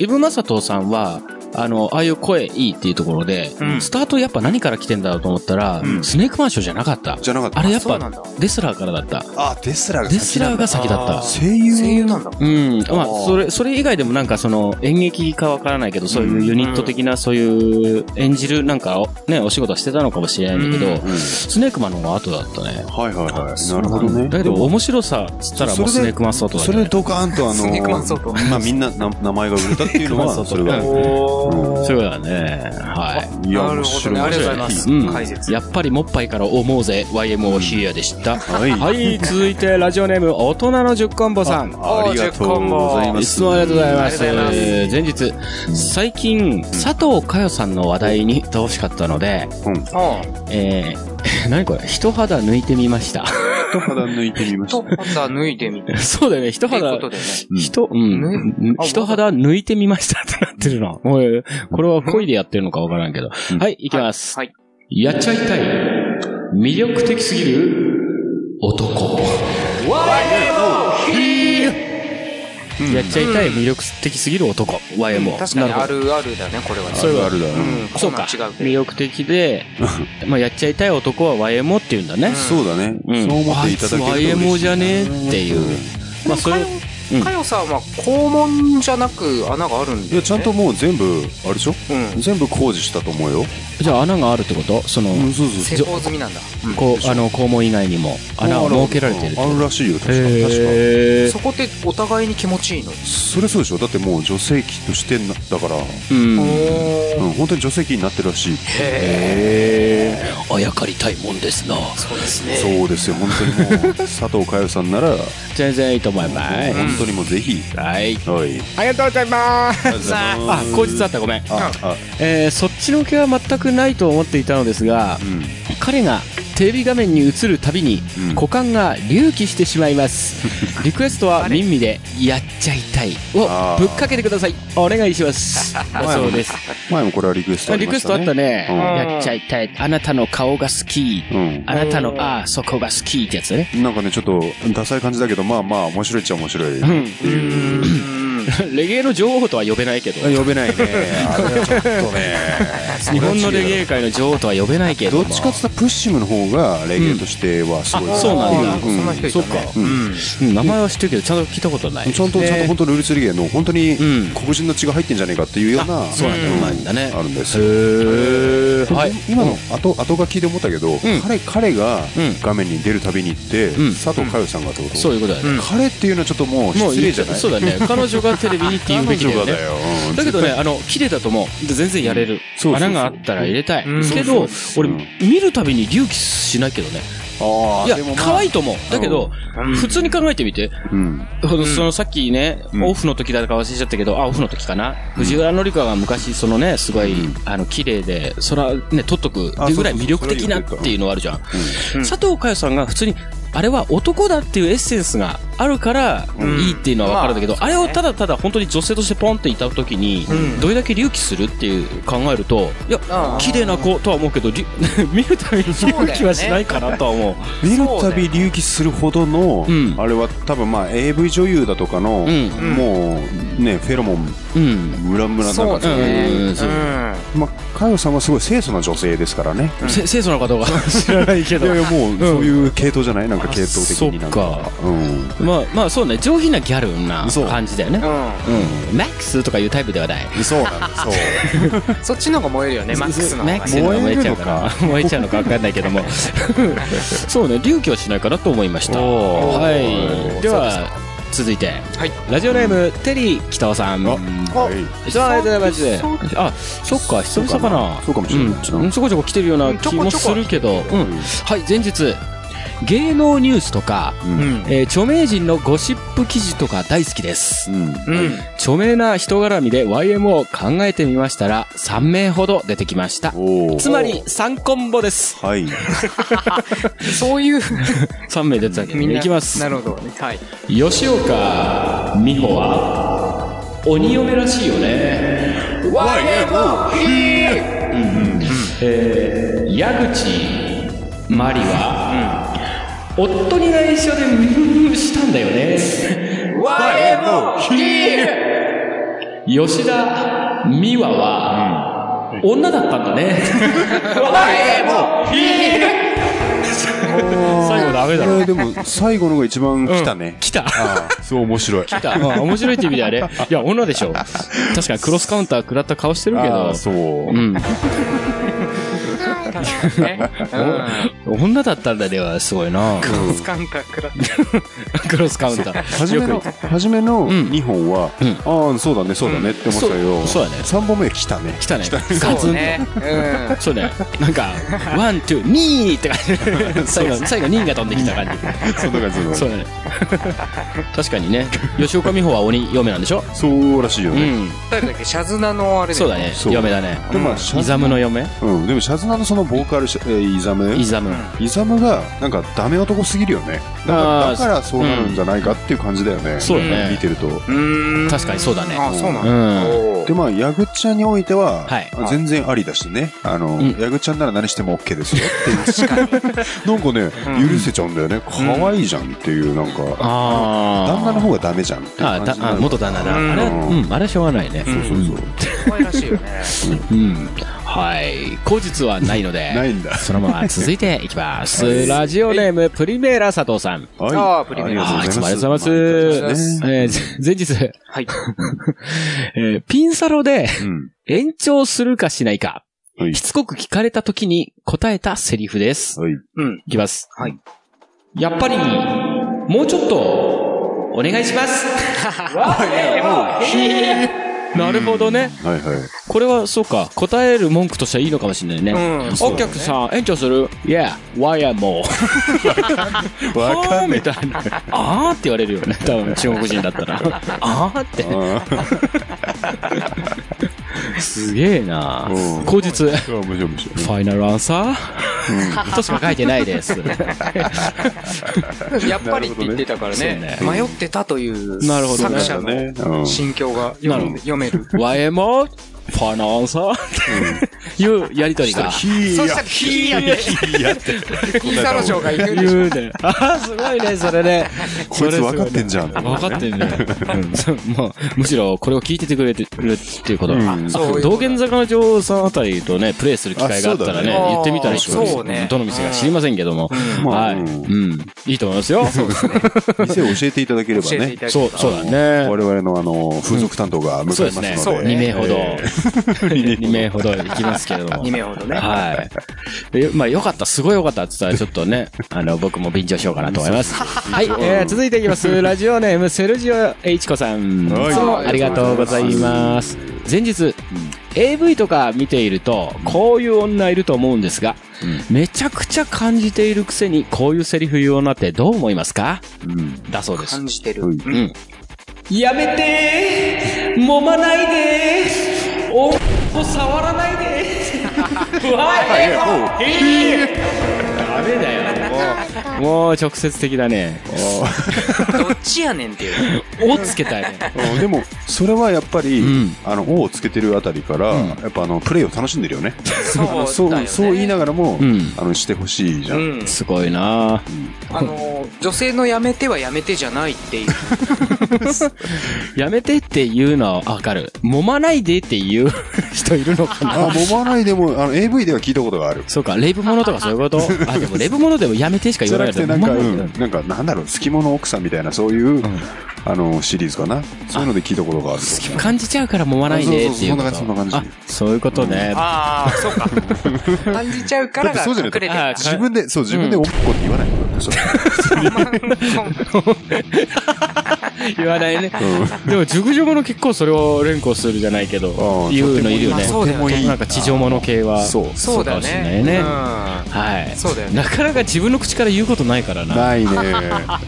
イブマサトさんは、あの、ああいう声いいっていうところで、うんスタートやっぱ何から来てんだろうと思ったら、うんスネークマンショーじゃなかった。じゃなかった。あれやっぱそうなんだ、デスラーからだった。あ、デスラーがデスラーが先だった。声優声優なんだ。うん。まあ、それ、それ以外でもなんかその演劇かわからないけど、そういうユニット的なそういう演じるなんかをね、お仕事してたのかもしれないんだけど、うん。スネークマンの方が後だったね。はいはいはい。なるほどね。だけど面白さっつったらもうスネークマンソートだそれでね。ドカーンとあの、スネークマンソートまあみんなな名前が売れたっていうのは、それが。おそうだね。はい。いや、なるほど面白い。ねありがとうございますうん解説やっぱりもっぱいから思うぜ、YMO ヒアでした。はいはい、続いてラジオネーム、大人の10コンボさん。ありがとうございます。いつもありがとうございます。前日、最近、佐藤佳代さんの話題にってほしかったので、うん。うん。えー、(laughs) 何これ？一肌抜いてみました。一肌抜いてみましとた。、肌脱いでみて。そうだよね、一っていう肌ね。人、うん、あ一肌抜いてみましたってなってるな。おい、これは恋でやってるのかわからんけど。うんはい、いきます。はい。やっちゃいたい。魅力的すぎる男。やっちゃいたい魅力的すぎる男。YMO。確かにあなるるあるだね、これはね。それはあるだろうん。そうか。違う魅力的で、まあやっちゃいたい男は YMO って言うんだね。そうだね。うんそう思っていただけるとあい。YMO じゃねえっていう。まあそれ、うんかよさんは肛門じゃなく穴があるんだよ、ね。いや、ちゃんともう全部、あれでしょ？うん。全部工事したと思うよ。じゃあ穴があるってこと？その、うん、そうそう施工済みなんだ。こう、あの、肛門以外にも穴を設けられてるあるらしいよ、確か。確へーそこってお互いに気持ちいいの？か。それそうでしょだってもう女性器としてな、だから、うん。おうん、本当に女性器になってるらしい。へー。あやかりたいもんですな。そうですね。そうですよ、本当にもう、(laughs) 佐藤佳代さんなら、全然いいと思います。本当にもうぜひ、はい。はい。ありがとうございます。あ、口実あった、ごめん。あ、あ、えーそっちの気は全くないと思っていたのですがう、ん。彼がテレビ画面に映るたびにうん股間が隆起してしまいます。(laughs) リクエストはミンミで、やっちゃいたいをぶっかけてください。お願いします。だそうです。前もこれはリクエストあね。リクエストあったね。うんやっちゃいたい。あなたの顔が好き。うん。あなたの、ああ、そこが好きってやつね。なんかね、ちょっと、ダサい感じだけど、まあまあ、面白いっちゃ面白い。うん。う (laughs) ん。レゲエの女王とは呼べないけど。呼べないね。あれはちょっとね。(laughs) 日本のレゲエ界の女王とは呼べないけども。どっちかって言ったらプッシムの方が、レゲエとしてはすごい。あそうなんだそんな人いたね。そっか名前は知ってるけど、ちゃんと聞いたことない。ちゃんと、ちゃんと本当ルールツリゲーの、本当にうん黒人の血が入ってんじゃねえかっていうような、そうなんだ、ね。あるんですよ。へー。はい。今の後後書きで思ったけど、彼彼がうん画面に出るたびにって、ん佐藤佳代さんがってこと、そういうことだよね。彼っていうのはちょっともうもう失礼じゃない？そうだね。彼女がテレビにって言うべきだよね。だけどね、あの、綺麗だと思う。で全然やれる。穴があったら入れたい。うんけど、俺うん、見るたびに隆起しないけどね。いや可愛いと思う。だけど、うん普通に考えてみて。うん。そのさっきね、うんオフの時だか忘れちゃったけど、あ、オフの時かな。藤原紀香が昔、そのね、すごい、あの、綺麗で、そら、ね、撮っとくぐらい魅力的なっていうのはあるじゃん佐藤佳代さんが普通に、あれは男だっていうエッセンスがあるから、いいっていうのはわかるんだけど、あれをただただ本当に女性としてポンっていた時に、うん。どれだけ隆起するっていう考えると、いや綺麗な子とは思うけど、り (laughs) 見るたびに隆起はしないかなとは思う。見るたび隆起するほどの、うん。あれは多分まあ AV 女優だとかの、うん。もうね、フェロモン、うん。ムラムラなんかまあ、かよさんはすごい清楚な女性ですからね。せ清楚な方は知らないけど。いやい。や、もう、そういう系統じゃない？なんか系統的になんか。うん。まあ、まあそうね、上品なギャルなそう感じだよね。うん。うん。マックスとかいうタイプではない。そうなんだ、そう。(laughs) そっちの方が燃えるよね、マックスの方がね。マックスの方が燃えちゃうかな。燃えちゃうのか分かんないけども。(laughs) そうね、隆起はしないかなと思いました。おーはい。では、続いて。はい。ラジオネーム、テリー北尾さん。はい。そうありがとうございます。あ、そっか、久々かな。そうかもしれないうんうんちょこちょこ来てるような気もするけど。うん。はい、前日。芸能ニュースとか、うん。えー著名人のゴシップ記事とか大好きです。うん。うん。著名な人絡みで YM を考えてみましたら、3名ほど出てきました。おーつまり、3コンボです。はい。(laughs) そういう、3名出てたけど、みんな。いきますな。るほどね。はい。吉岡美穂は、鬼嫁らしいよね。YM! うんえー、矢口まりは、夫に内緒でうんしたんだよね。YM! 吉田美和は、女だったんだね。最後ダメだろ。でも、最後のが一番来たね。来た。ああ、そう面白い。来た。うん面白いって意味ではね。いや、女でしょ。確かにクロスカウンター食らった顔してるけどああ、。そう。うん。女だったんだではすごいな。スカンター。クロスカウンター。初めの、初めのん2本は、ああ、そうだね、そうだねって思ってたけど、そうそうだね3本目来たね。来たね。ガツンそうね。うん。と。そうね。なんか、ワン、ツー、ニーって感じ。最後、最後、ニーが飛んできた感じ。(laughs) そんな感じの。そうだね。(laughs) 確かにね。吉岡美穂は鬼嫁なんでしょ？そうらしいよね。うん。誰だっけシャズナのあれそうだね。そう嫁だね。でもまあ、シャイザムの嫁？うん、でもシャズナのそのボーカルシャ、えーイザム？イザム。イザムが、なんかダメ男すぎるよね。だからあーだからそうなるんじゃないかっていう感じだよね。そうだね見てると。うん。確かにそうだねあ、そうなんだ。うん。おーで、まあ、ヤグちゃんにおいては、はい全然ありだしね。あの、んヤグちゃんなら何しても OK ですよっていう。(laughs) なんかね、許せちゃうんだよね。可愛いじゃんっていう、なんか、あー。旦那の方がダメじゃんっていうあだあ感じになる元旦那だ。あうんれは、うん、あれはしょうがないね。そうそうそう。可愛らしいよね。(laughs) うん。はい。口実はないので。(laughs) ないんだそのまま続いていきます。ラジオネーム、プリメーラ佐藤さん。はい。あープリメラあーいつもありがとうございます。ねえー前日、はい。(laughs) えーピンサロでうん。延長するかしないか、はいしつこく聞かれた時に答えたセリフです。はい。うん。いきます。はい。やっぱり、もうちょっと、お願いします。(laughs) なるほどね。はいはい。これは、そうか、答える文句としてはいいのかもしれないね。うんお客さん、延長する ?Yeah, why am も (laughs) わかんねみたいな。あーって言われるよね。多分、中国人だったら。(laughs) あーって。すげえなうん口実。え。面白い面白い。ファイナルアンサーとしか書いてないです。(laughs) やっぱりって言ってたからね。ほ迷ってたというなるほどね作者ね。のうん。心境が読める。YMO? (laughs) ファイナンサーっていうやりとりが。ヒーそしたら、ヒーやって、ヒーやって。ピンサロ城が言うでしょ。言うね。あーすごいね、それね。こいつ分かってんじゃん。分かってんね。むしろこれを聞いててくれてるっていうことそう道玄坂の女王さんあたりとね、プレイする機会があったらね、言ってみたらいいと思いますそうねどの店か知りませんけども。まあはい。ううんん。いいと思いますよ。店を教えていただければ教えていね。ただければそう、そうだね。我々のあの、風俗担当が向かいますので。そうですね。2名ほど。(laughs) 2名ほど行きますけれども。2名ほどね。はい。でまあ、よかった、すごいよかったって言ったら、ちょっとね、(laughs) あの、僕も便乗しようかなと思います。(laughs) はい、えー、続いていきます。ラジオネーム、セルジオ H 子さん。いはいつもありがとうございます。前日、AV とか見ていると、こういう女いると思うんですが、めちゃくちゃ感じているくせに、こういうセリフ言う女ってどう思いますか？うん。だそうです。感じてる。うんうん。やめてー揉まないでーおを触らないで。(laughs) ーわダメだよ。もう、直接的だね。(laughs) どっちやねんっていう。おつけたいね。うんでも、それはやっぱり、うんあの、O をつけてるあたりから、やっぱあの、プレイを楽しんでるよね。そうそねそう言いながらも、うんあの、してほしいじゃん。うん。すごいなあの、女性のやめてはやめてじゃないっていう。やめてって言うのはわかる。揉まないでって言う (laughs) 人いるのかなあ、揉まないでも、あの、AV では聞いたことがある。そうか、レイブものとかそういうこと？あ、でもレイブものでもやめてしかじゃなくて。なんか、うん、なんか、なんだろう、好き者奥さんみたいな、そういう、あの、シリーズかな？そういうので聞いたことがある。感じちゃうから揉まないでっていうこと。あそうそうそんな感じそんな感あ、そういうことね。ああ、そうか。(laughs) 感じちゃうからがだってそうじゃない隠れてる。あ自分で、そう、自分でおっこって言わないのよそれ (laughs) (laughs) 言わないね。うんでも、熟女もの結構それを連呼するじゃないけど言うのいるよね。とてもいいなんか地上もの系は。そう。かもしれないね。はい。そうだよねなかなか自分の口から言うことないからな。ないね。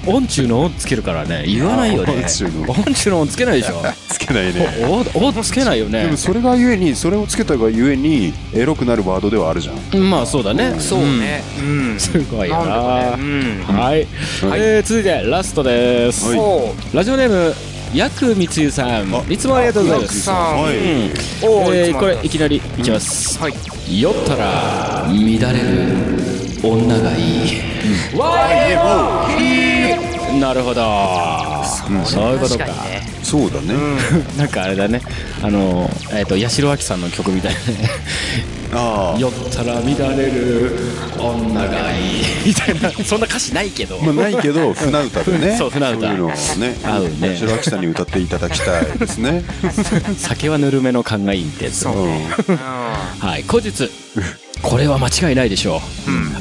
音中の音つけるからね。言わないよね。音中の音中の音つけないでしょ。(laughs) つけないね。お、おつけないよねでも。それがゆえに、それをつけたがゆえに、エロくなるワードではあるじゃん。まあ、そうだね。そうね。うんうん。。すごいよな。はい。えー、続いて、ラストです。はいおラジオネーム、ヤクミつゆさん。いつもありがとうございます。はいうん。えー、これ、いきなりいきます。はい。酔ったら、乱れる女がいい。なるほど。そういうことか。そうだね。なんかあれだね。あの、えっ、と、八代亜紀さんの曲みたいなね。あ酔ったら乱れる女がいい。みたいな。そんな歌詞ないけど。あ。まあ、ないけど、船歌でね。(laughs) そう船歌そういうのをね。合うね白秋さんに歌っていただきたいですね。酒はぬるめの勘がいいってやつ。うん。はい、後日。(laughs) これは間違いないでしょう。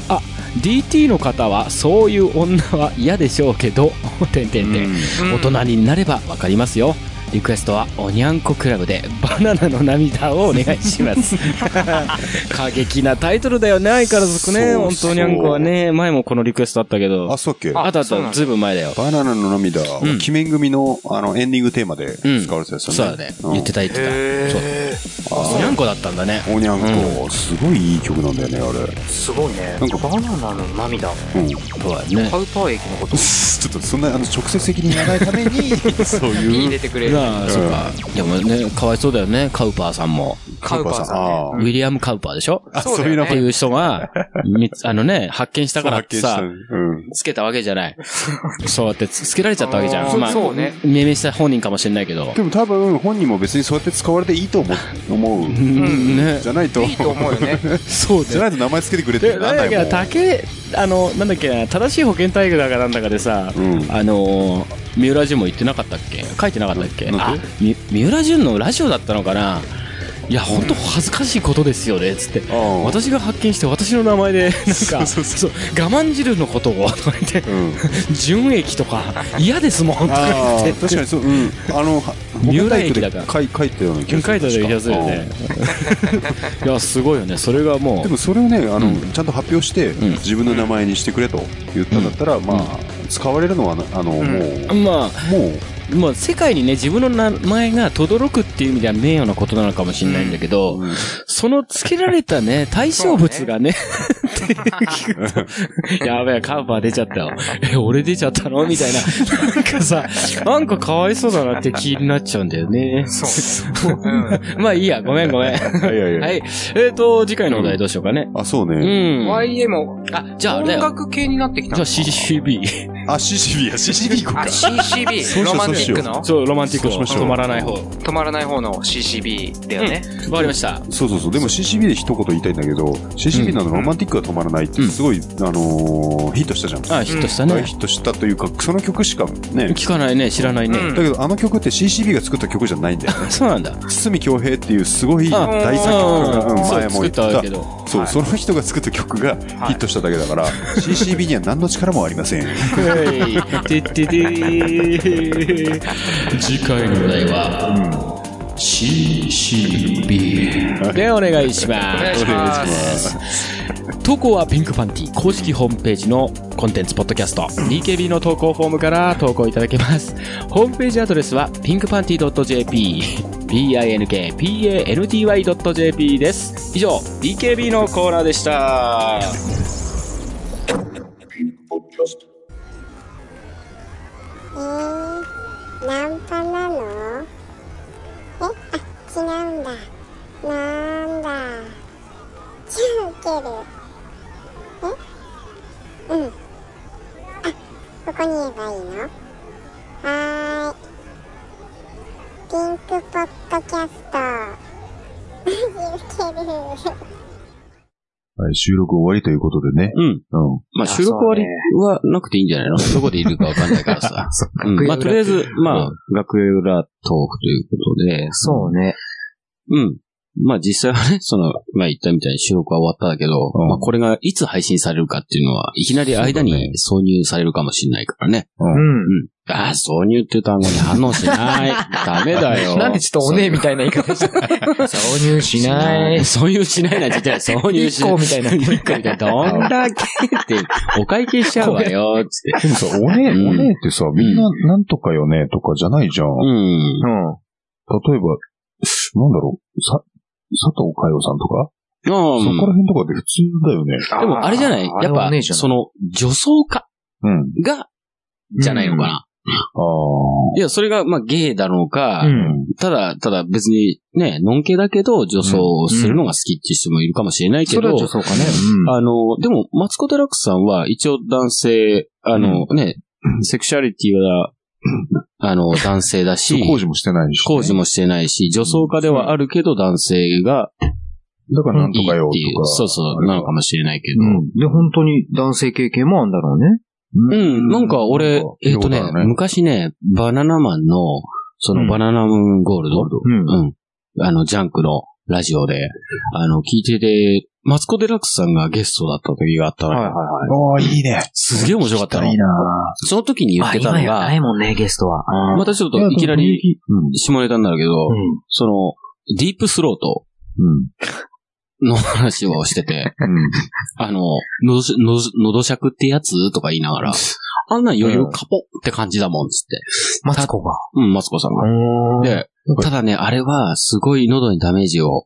あ、DT の方はそういう女は嫌でしょうけど、(laughs) てんてんてん。うん大人になればわかりますよ。リクエストはおにゃんこクラブでバナナの涙をお願いします。(laughs) 過激なタイトルだよね、相変わらずね。そう本当にゃんこはね、前もこのリクエストあったけど。あ、そうっけ？あったあった、ずいぶん前だよ。バナナの涙、ん鬼面組のあのエンディングテーマでうん使われてたやつよね。そうだね。言ってた言ってた。へそう。にゃんこだったんだね。おにゃんこ、すごいいい曲なんだよね、あれ。ーすごいね。なんかバナナの涙。うん。そうだね。パウパー液のこと (laughs) ちょっとそんなあの直接的に言わないために、(laughs) そうにいう。入れてくれる。なあ、そうか。でもね、かわいそうだよね、カウパーさんも。カウパーさんウィリアム・カウパーでしょ？あ、そういうのっていう人が、み (laughs) あのね、発見したからってさ。つけたわけじゃない。そうやってつつけられちゃったわけじゃん。まあ、そうね命名した本人かもしれないけど。でも多分本人も別にそうやって使われていいと思う。思う。うん、ね。じゃないと。いいと思うよね。(laughs) そうじゃないと名前つけてくれってで、ななんんだっけな、ないもん。竹、あの、なんだっけな、正しい保健体育だかなんだかでさ、うんあのー、三浦淳も言ってなかったっけ？書いてなかったっけ？あ、み三浦淳のラジオだったのかな？いや、本当恥ずかしいことですよね、つって。私が発見して私の名前で、なんか、そうそう我慢汁のことを、とか言って、うん。純液とか、嫌ですもん、とか言って。確かにそう、うん。あの、は三浦駅だから書い書いたような気がする。書いたような気がするよね。(laughs) いや、すごいよね。それがもでもそれをね、あの、ちゃんと発表して、ん自分の名前にしてくれと言ったんだったら、まあ、使われるのは、あの、もう、う、まあ、もう、もう世界にね、自分の名前が轟くっていう意味では名誉なことなのかもしれないんだけど、うんその付けられたね、(laughs) 対象物がね、(laughs) やべえ、カウパー出ちゃったよ。(laughs) え、俺出ちゃったの？みたいな。なんかさ、なんかかわいそうだなって気になっちゃうんだよね。そう。うん。まあいいや、ごめんごめん。いやいやいやはい。えっ、と、次回のお題どうしようかね。あ、そううね。ん。YM、あ、じゃあ。音楽系になってきたじゃあの CCB。あ、CCB や、CCB 行こうあ、か。CCB、ロマンティックの？そう、ロマンティックしましょう止まらない方。止まらない方の CCB だよね。わかりました。そうそうそう。でも CCB で一言言いたいんだけど、CCB なのロマンティックが止まらないって、すごい、あのー、ヒットしたじゃん。あ、ヒットしたね。大ヒットしたというか、その曲しかね。聞かないね、知らないね。うんだけど、あの曲って CCB が作った曲じゃないんだよね。(laughs) そうなんだ。堤京平っていうすごいあ大作曲が、うんそう前も言ったたけど。そう、その人が作った曲がヒットしただけだから、(laughs) CCB には何の力もありません。(laughs) はい。てってでー次回のお題は、CCB でお願いします。お願いします。投稿はピンクパンティ公式ホームページのコンテンツポッドキャスト DKB の投稿フォームから投稿いただけます。ホームページアドレスは pinkpanty.jp pinkpanty.jp です。以上、DKB のコーナーでした。えー、ナンパなの？えあ、違うんだ。なんだ。じゃあ受ける。え？うん。あ、ここに言えばいいの？はーい。ピンクポッドキャスト。マジ受ける。はい、収録終わりということでね。うん。うん。まあ、収録終わりはなくていいんじゃないの？(laughs) どこでいるかわかんないからさ。(laughs) うんまあ、とりあえず、まあ、学園裏トークということで、そうね。うん。まあ実際はね、(laughs) その、まあ言ったみたいに収録は終わったんだけど、うんまあこれがいつ配信されるかっていうのは、いきなり間に挿入されるかもしれないからね。うん。うん。ああ、挿入っていう単語に反応しない。(laughs) ダメだよ。なんでちょっとおねえみたいな言い方した挿入しない。挿入しないなんて言ってない。挿入しない。みたいなみたいな。どんだけって、お会計しちゃうわよ、つって。でもさ、おね、うんおねってさ、みんななんとかよねとかじゃないじゃん。うん。例えば、なんだろう、さ、佐藤佳代さんとか、そこら辺とかで普通だよね。でもあれじゃない？やっぱその、女装家うん。が、じゃないのかな。あいや、それが、まあ、ゲイだろうか、うん。ただ、ただ別にね、ノンケだけど女装をするのが好きっていう人もいるかもしれないけど、それは女装かね。あの、でも、マツコ・デラックスさんは一応男性、あの、ね、セクシャリティは、(clears throat) あの、男性だあ。し、工事もしてないし、工事もしてないし、女装家ではあるけど男性がだからなんとかよとか。そうそう、なのかもしれないけど。うん。で、本当に男性経験もあるんだろうね。うん、なんか俺、えっ、とねね昔ね、バナナマンの、そのバナナムーンゴールド、うん。うん。あの、ジャンクのラジオで、あの、聞いてて、マツコ・デラックスさんがゲストだった時があったのよ。はいはいはい。おー、いいね。すげえ面白かったのいい。なその時に言ってたの今やながい、もんね、ゲストは。またちょっといきなり下ネタになるけど、その、ディープスロートうん。の話をしてて、うん。あの、のどし、のど、のどしゃくってやつとか言いながら、あんなん余裕カポって感じだもん、つって。マツコが。うん、マツコさんが。で、ただね、あれは、すごい喉にダメージを、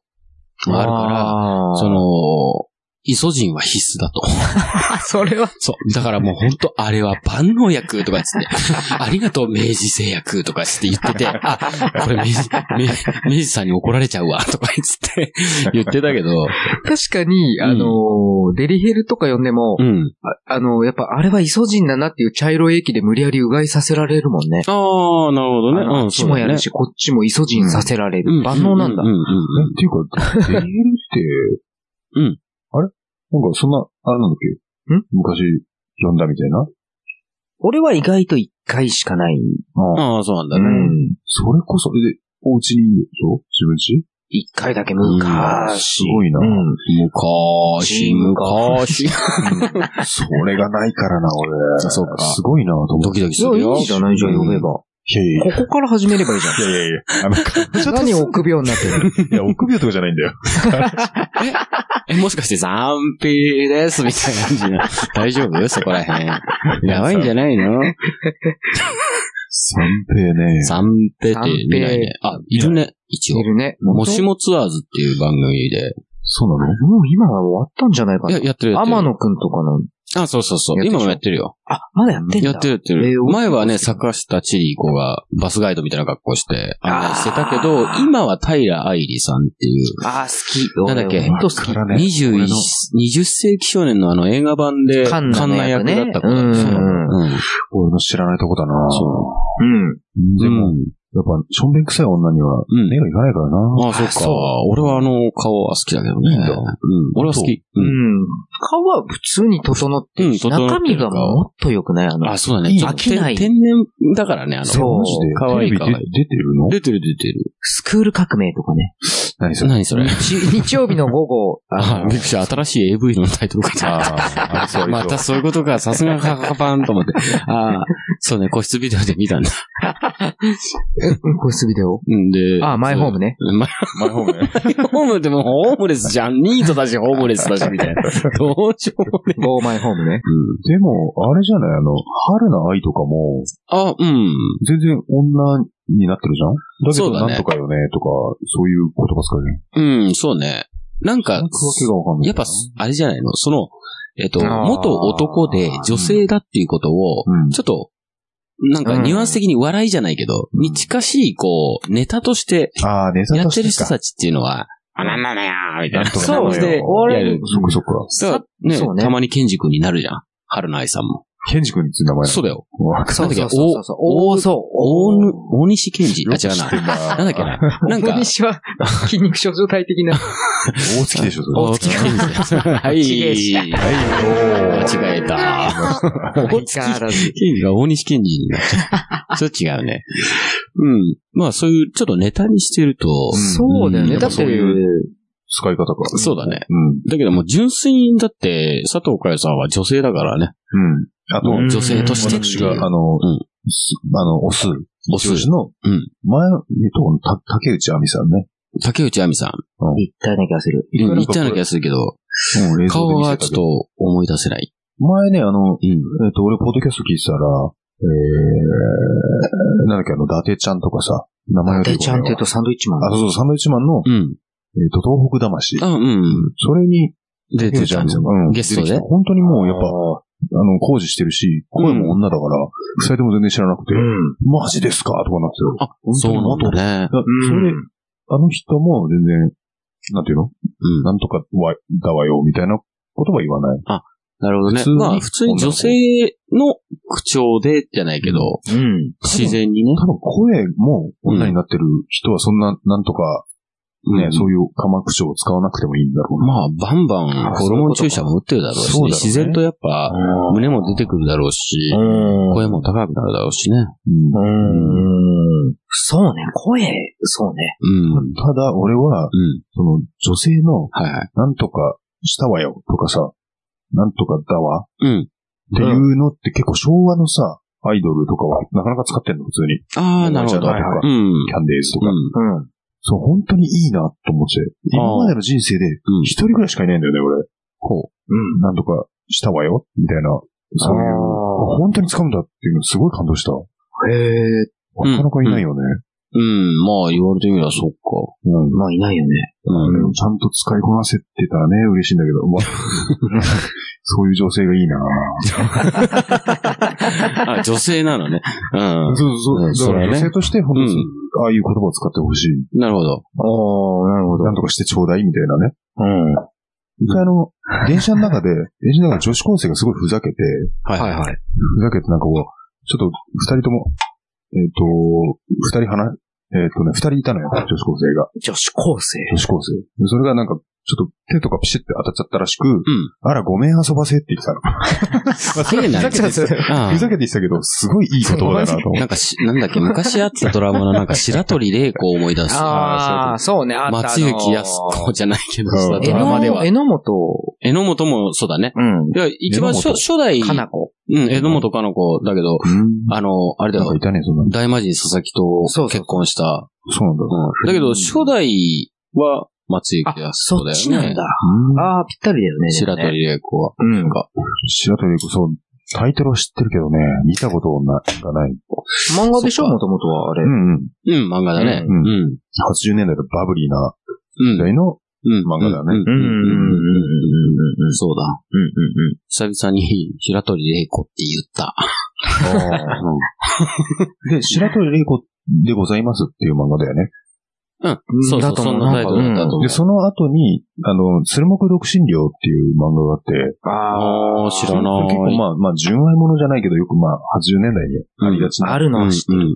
あるから、あその、イソジンは必須だと。あ、(laughs) それは。そう。だからもう本当あれは万能薬とか言ってて、(laughs) ありがとう明治製薬とかって言ってて、あ、これ明治、明明治さんに怒られちゃうわとか言って (laughs) 言ってたけど、確かに、あのー、デリヘルとか読んでもう、ん。あの、やっぱあれはイソジンだなっていう茶色い液で無理やりうがいさせられるもんね。ああ、なるほどね。うん、あっちもやるし、こっちもイソジンさせられる。万能なんだう。んうんえっていうか、デリヘルって、うん。あれ？なんかそんな、あれなんだっけ？ん？昔読んだみたいな？俺は意外と一回しかない。うん。ああ、そうなんだね。うん。それこそ、で、お家にいるでしょ？自分家？一回だけす昔。ごいな。うん。昔、昔。(laughs) それがないからな、俺。そうかすごいな、と思ドって。いや、いキドキするよ。いじゃないじゃん、呼べば。いやいやいや。ここから始めればいいじゃん。いやいやいや。あの、何臆病になってるいや、臆病とかじゃないんだよ。(laughs) え、もしかして残屁ですみたいな感じな。大丈夫そこら辺。やばいんじゃないの？三平ね。三屁って見ないね。あ、いるね、一応い。るね。もしもツアーズっていう番組で。そうなの？もう今は終わったんじゃないかな。いや、やってるやってる。天野くんとかの。あ、そうそうそう。今もやってるよ。あ、まだやってんだ。やってるやってる。えー前はね、坂下千里子がバスガイドみたいな格好して案内してたけどあ、ー今は平愛理さんっていう、あー、好き。なんだっけ？俺ほんと好き。からね21俺の、20世紀少年のあの映画版で、カンナの役だった子うんそううん俺の知らないとこだな。そうん。でも、やっぱ、しょんべん臭い女には、うん目がいかないからな。あ、そっか。そう俺はあの顔は好きだけどね。いいんだうん。俺は好き。ううん。ん。顔は普通に整ってるし、うん整ってる中身がもっと良くないあの、あ、そうだね。飽きない天天然だからね、あの。そう。かわいいテレビかわいいで出てるの？出てる出てる。スクール革命とかね。何それ？何それ？日日曜日の午後、あ、びっくりした。新しい AV のタイトルかと。ああ。(laughs) またそういうことか。さすがカカカパンと思って。ああ、そうね、個室ビデオで見たんだ。ボイスビデオ？うんで、あ、マイホームね。マイマイホームね。(laughs) ホームでもホームレスじゃん。ニートだし、ホームレスだし、みたいな。(laughs) どうしようもね。ゴーマイホームね。でも、あれじゃない？あの、春の愛とかも、あ、うん。全然女になってるじゃん？だけど、そうだねなんとかよね、とか、そういう言葉使うじゃん。うん、そうね。なんか、なんかわけがわかんない。やっぱ、あれじゃないの？その、えっと、あー元男で女性だっていうことを、うん。ちょっと、なんかニュアンス的に笑いじゃないけど、に近しい、こう、ネタとしてああ、ネタやとしてってる人たちっていうのは、あ、なんなのよーみたいな。そうで、やる。そっかそっか。だからねそうねたまにケンジ君になるじゃん。春菜愛さんも。ケンジ君って名前そうだよ。そうなんだっけ？そうそうそう。おおー、そう。大ぬ、大西健二。あ、よく知違うな。ななんだっけな。(laughs) なんか大、西は (laughs) 筋肉症状体的な。大月でしょ。大月健二です。はい。ちげえし間違えた。大月相変わらず。健二が大西健二になっちゃう。(laughs) それ違うね。うん。まあそういう、ちょっとネタにしてると、そうだよね。うんだって、そういう使い方か。そうだね。うん。だけどもう純粋に、だって、佐藤佳代さんは女性だからね。うん。あと、もう女性としてって私いうが、あの、んすあの、オス。オスの、うん前、えっと、た竹内亜美さんね。竹内亜美さん。言ったような気がする。うん言ったような気がするけど、うん、顔はちょっと。思い出せない。前ね、あの、うん。えっと、俺、ポッドキャスト聞いてたら、えー、なんだっけ、あの、伊達ちゃんとかさ、名前が出で、てこないわちゃんと言うとサンドイッチマン。あ、そうそう、サンドイッチマンの、うん。えっと、東北魂。あ、うん。それに、出てた竹内亜美さんが、うん、ゲストで？本当にもう、やっぱ、あの、工事してるし、声も女だから、二人とも全然知らなくて、うん。マジですか？とかなってたよ。あ、そうなんだね。だそれ、あの人も全然、なんていうの？うん。なんとかは、だわよ、みたいなことは言わない。なるほどね普通。にまあ、普通に女性の口調でじゃないけど、うん。自然にね。多分声も女になってる人はそんな、なんとか、ね、うんそういう鎌口調を使わなくてもいいんだろうな。まあ、バンバンホルモン注射も打ってるだろうし、そううね自然とやっぱ、胸も出てくるだろうし、声も高くなるだろうしね。うんうん。そうね、声、そうね。うん。ただ、俺は、うん。その、女性の、はいはい。なんとかしたわよ、とかさ、なんとかだわ、うん。っていうのって結構昭和のさ、アイドルとかはなかなか使ってんの、普通に。ああ、なるほど。キャンディーズとか。うん。うん。そう、本当にいいなと思って。今までの人生で、うん一人ぐらいしかいないんだよね、俺。ほうん。なんとかしたわよ、みたいな。そういう、本当に使うんだっていうのすごい感動した。へえ。なかなかいないよね。う。うん。まあ、言われてみればそっか。うん。まあ、いないよね。うん。でもちゃんと使いこなせてたらね、嬉しいんだけど、まあ、(laughs) そういう女性がいいな (laughs) あ、女性なのね。うん。そうそううんそう。女性として、本当に、うんああいう言葉を使ってほしい。なるほど。ああ、なるほど。なんとかしてちょうだいみたいなね。うん。一回あの、(laughs) 電車の中で、電車の中で女子高生がすごいふざけて、はいはいはい。ふざけてなんかこう、ちょっと二人とも、えっ、と、二人話、えっ、とね、二人いたのよ、女子高生が。女子高生。女子高生。でそれがなんか、ちょっと手とかピシッて当たっちゃったらしく、うん。あら、ごめん遊ばせって言ってたの。(laughs) まあ、それはふざけて言ってたあふざけて言ってたけど、すごいいい言葉だなと。なんかし、なんだっけ、昔あったドラマのなんか白鳥玲子を思い出す。ああ、そうね、あった。松雪康子じゃないけどさ、うんドラマでは。榎本、榎本もそうだね。うん。いや、一番初榎初代、かな子。うん、榎本かの子だけど、うん。あの、あれだよね、そんなの。大魔神佐々木とそうそう結婚した。そうなんだ。うんだけど、初代は松雪あ、康そ子だよね。っちなんだ。うんああ、ぴったりだよね。白鳥玲子は。うん。白鳥子、そう、タイトルは知ってるけどね、見たことながない。漫画でしょ？もともとは、あれう。んうん。うん、漫画だね。ううんん。80年代のバブリーなうん。時代の、うん。漫画だねうん。うん。うん。うん。うん。そうだ。うんうん久々に白鳥玲子って言った。で、(laughs) 白鳥玲子でございますっていう漫画だよね。うん。そうそう、そんなタイトルだと思で、う。その後に、あの、鶴木独身寮っていう漫画があって、ああ、知らない。結構まあ、まあ、純愛ものじゃないけど、よくまあ、80年代にありがちな、あるのうん、うん、は知ってる。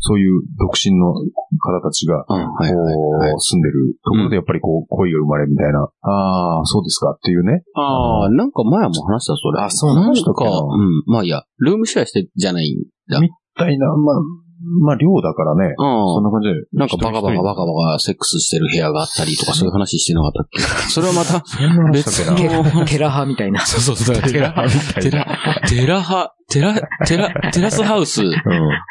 そういう独身の方たちが、うん、はい、はい。こう、住んでるところでやっぱりこう、恋が生まれみたいな、ああ、そうですかっていうね。ああ、なんか前も話した、それ。あそうなんなんだか、うん。まあいいや、ルームシェアしてじゃないんだ。みたいな、まあ、まあ寮だからね。そんな感じで。なんかバカバカバカバカセックスしてる部屋があったりとかそういう話してなかったっけそれはまた別のテラテラ派みたいな。そうそうそう。テラ、テラ、テラハ、テラ、テラ、テラスハウス。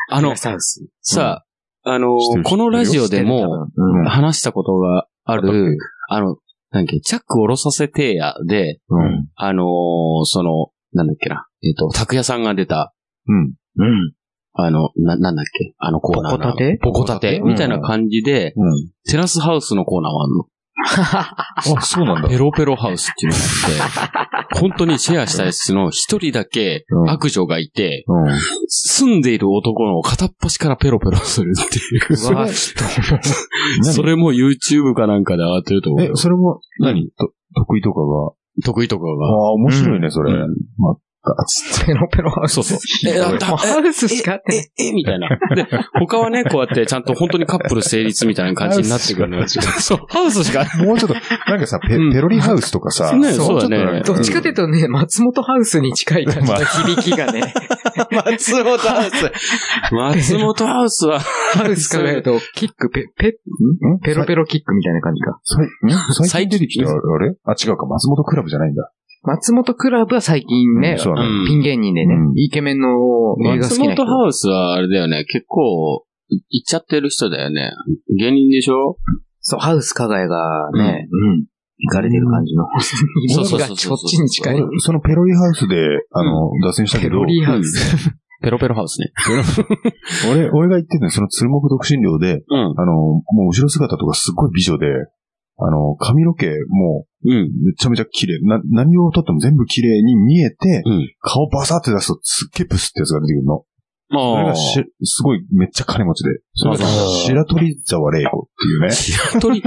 あの、サウス。さあ、あのこのラジオでもうん話したことがある、あの、なんだっけ、チャック下ろさせてやで、うん。あのーその、なんだっけな、えっ、と、拓也さんが出た、うん。うん。あの、な、なんだっけ、あのコーナーな。ポコタテ？ポコタテ？みたいな感じで、うん。テラスハウスのコーナーがあるの。あ、そうなんだ。(laughs) ペロペロハウスっていうのがあって、本当にシェアしたやつの一人だけうん悪女がいて、うん。住んでいる男の片っ端からペロペロするっていう。うわ、(laughs) それも YouTube かなんかで上がってると思うえ、よ。それも、何？と得意とかが？得意とかが。ああ、面白いね、それ。うんまあ、つって。ペロペロハウス。そうそう。え、ハウスしかあってえ、え、みたいな。で、他はね、こうやってちゃんと本当にカップル成立みたいな感じになってくるのよ。そう、ハウスしか。もうちょっと、なんかさ、ペうんペロリハウスとかさ、そうだね。どっちかというとね、松本ハウスに近い感じの響きがね、(laughs) 松本ハウス。(laughs) 松本ハウスは、ハウス考えると、キック、ペ、ペ、ん？ペロペロキックみたいな感じか。最近出てきた、あれ？あ、違うか、松本クラブじゃないんだ。松本クラブは最近ね、そうだね。うんピン芸人でねうん、イケメンの映画好松きな人本。ハウスはあれだよね、結構、行っちゃってる人だよね。芸人でしょ？そう、ハウス加賀谷がね、うん、行かれてる感じの。そうそうそうっちに近い。俺そのペロリハウスで、あの、脱線したけど、ロリーハウス。ペロペロハウスね。(laughs) 俺、俺が言ってるのはその鶴木独身寮で、うん。あの、もう後ろ姿とかすっごい美女で、あの、髪の毛もうん。めちゃめちゃ綺麗。な、何を撮っても全部綺麗に見えて、うん。顔バサって出すとすっげえプスってやつが出てくるの。それ。がし、すごいめっちゃ金持ちで。それがあ白鳥沢玲子っていうね。白鳥、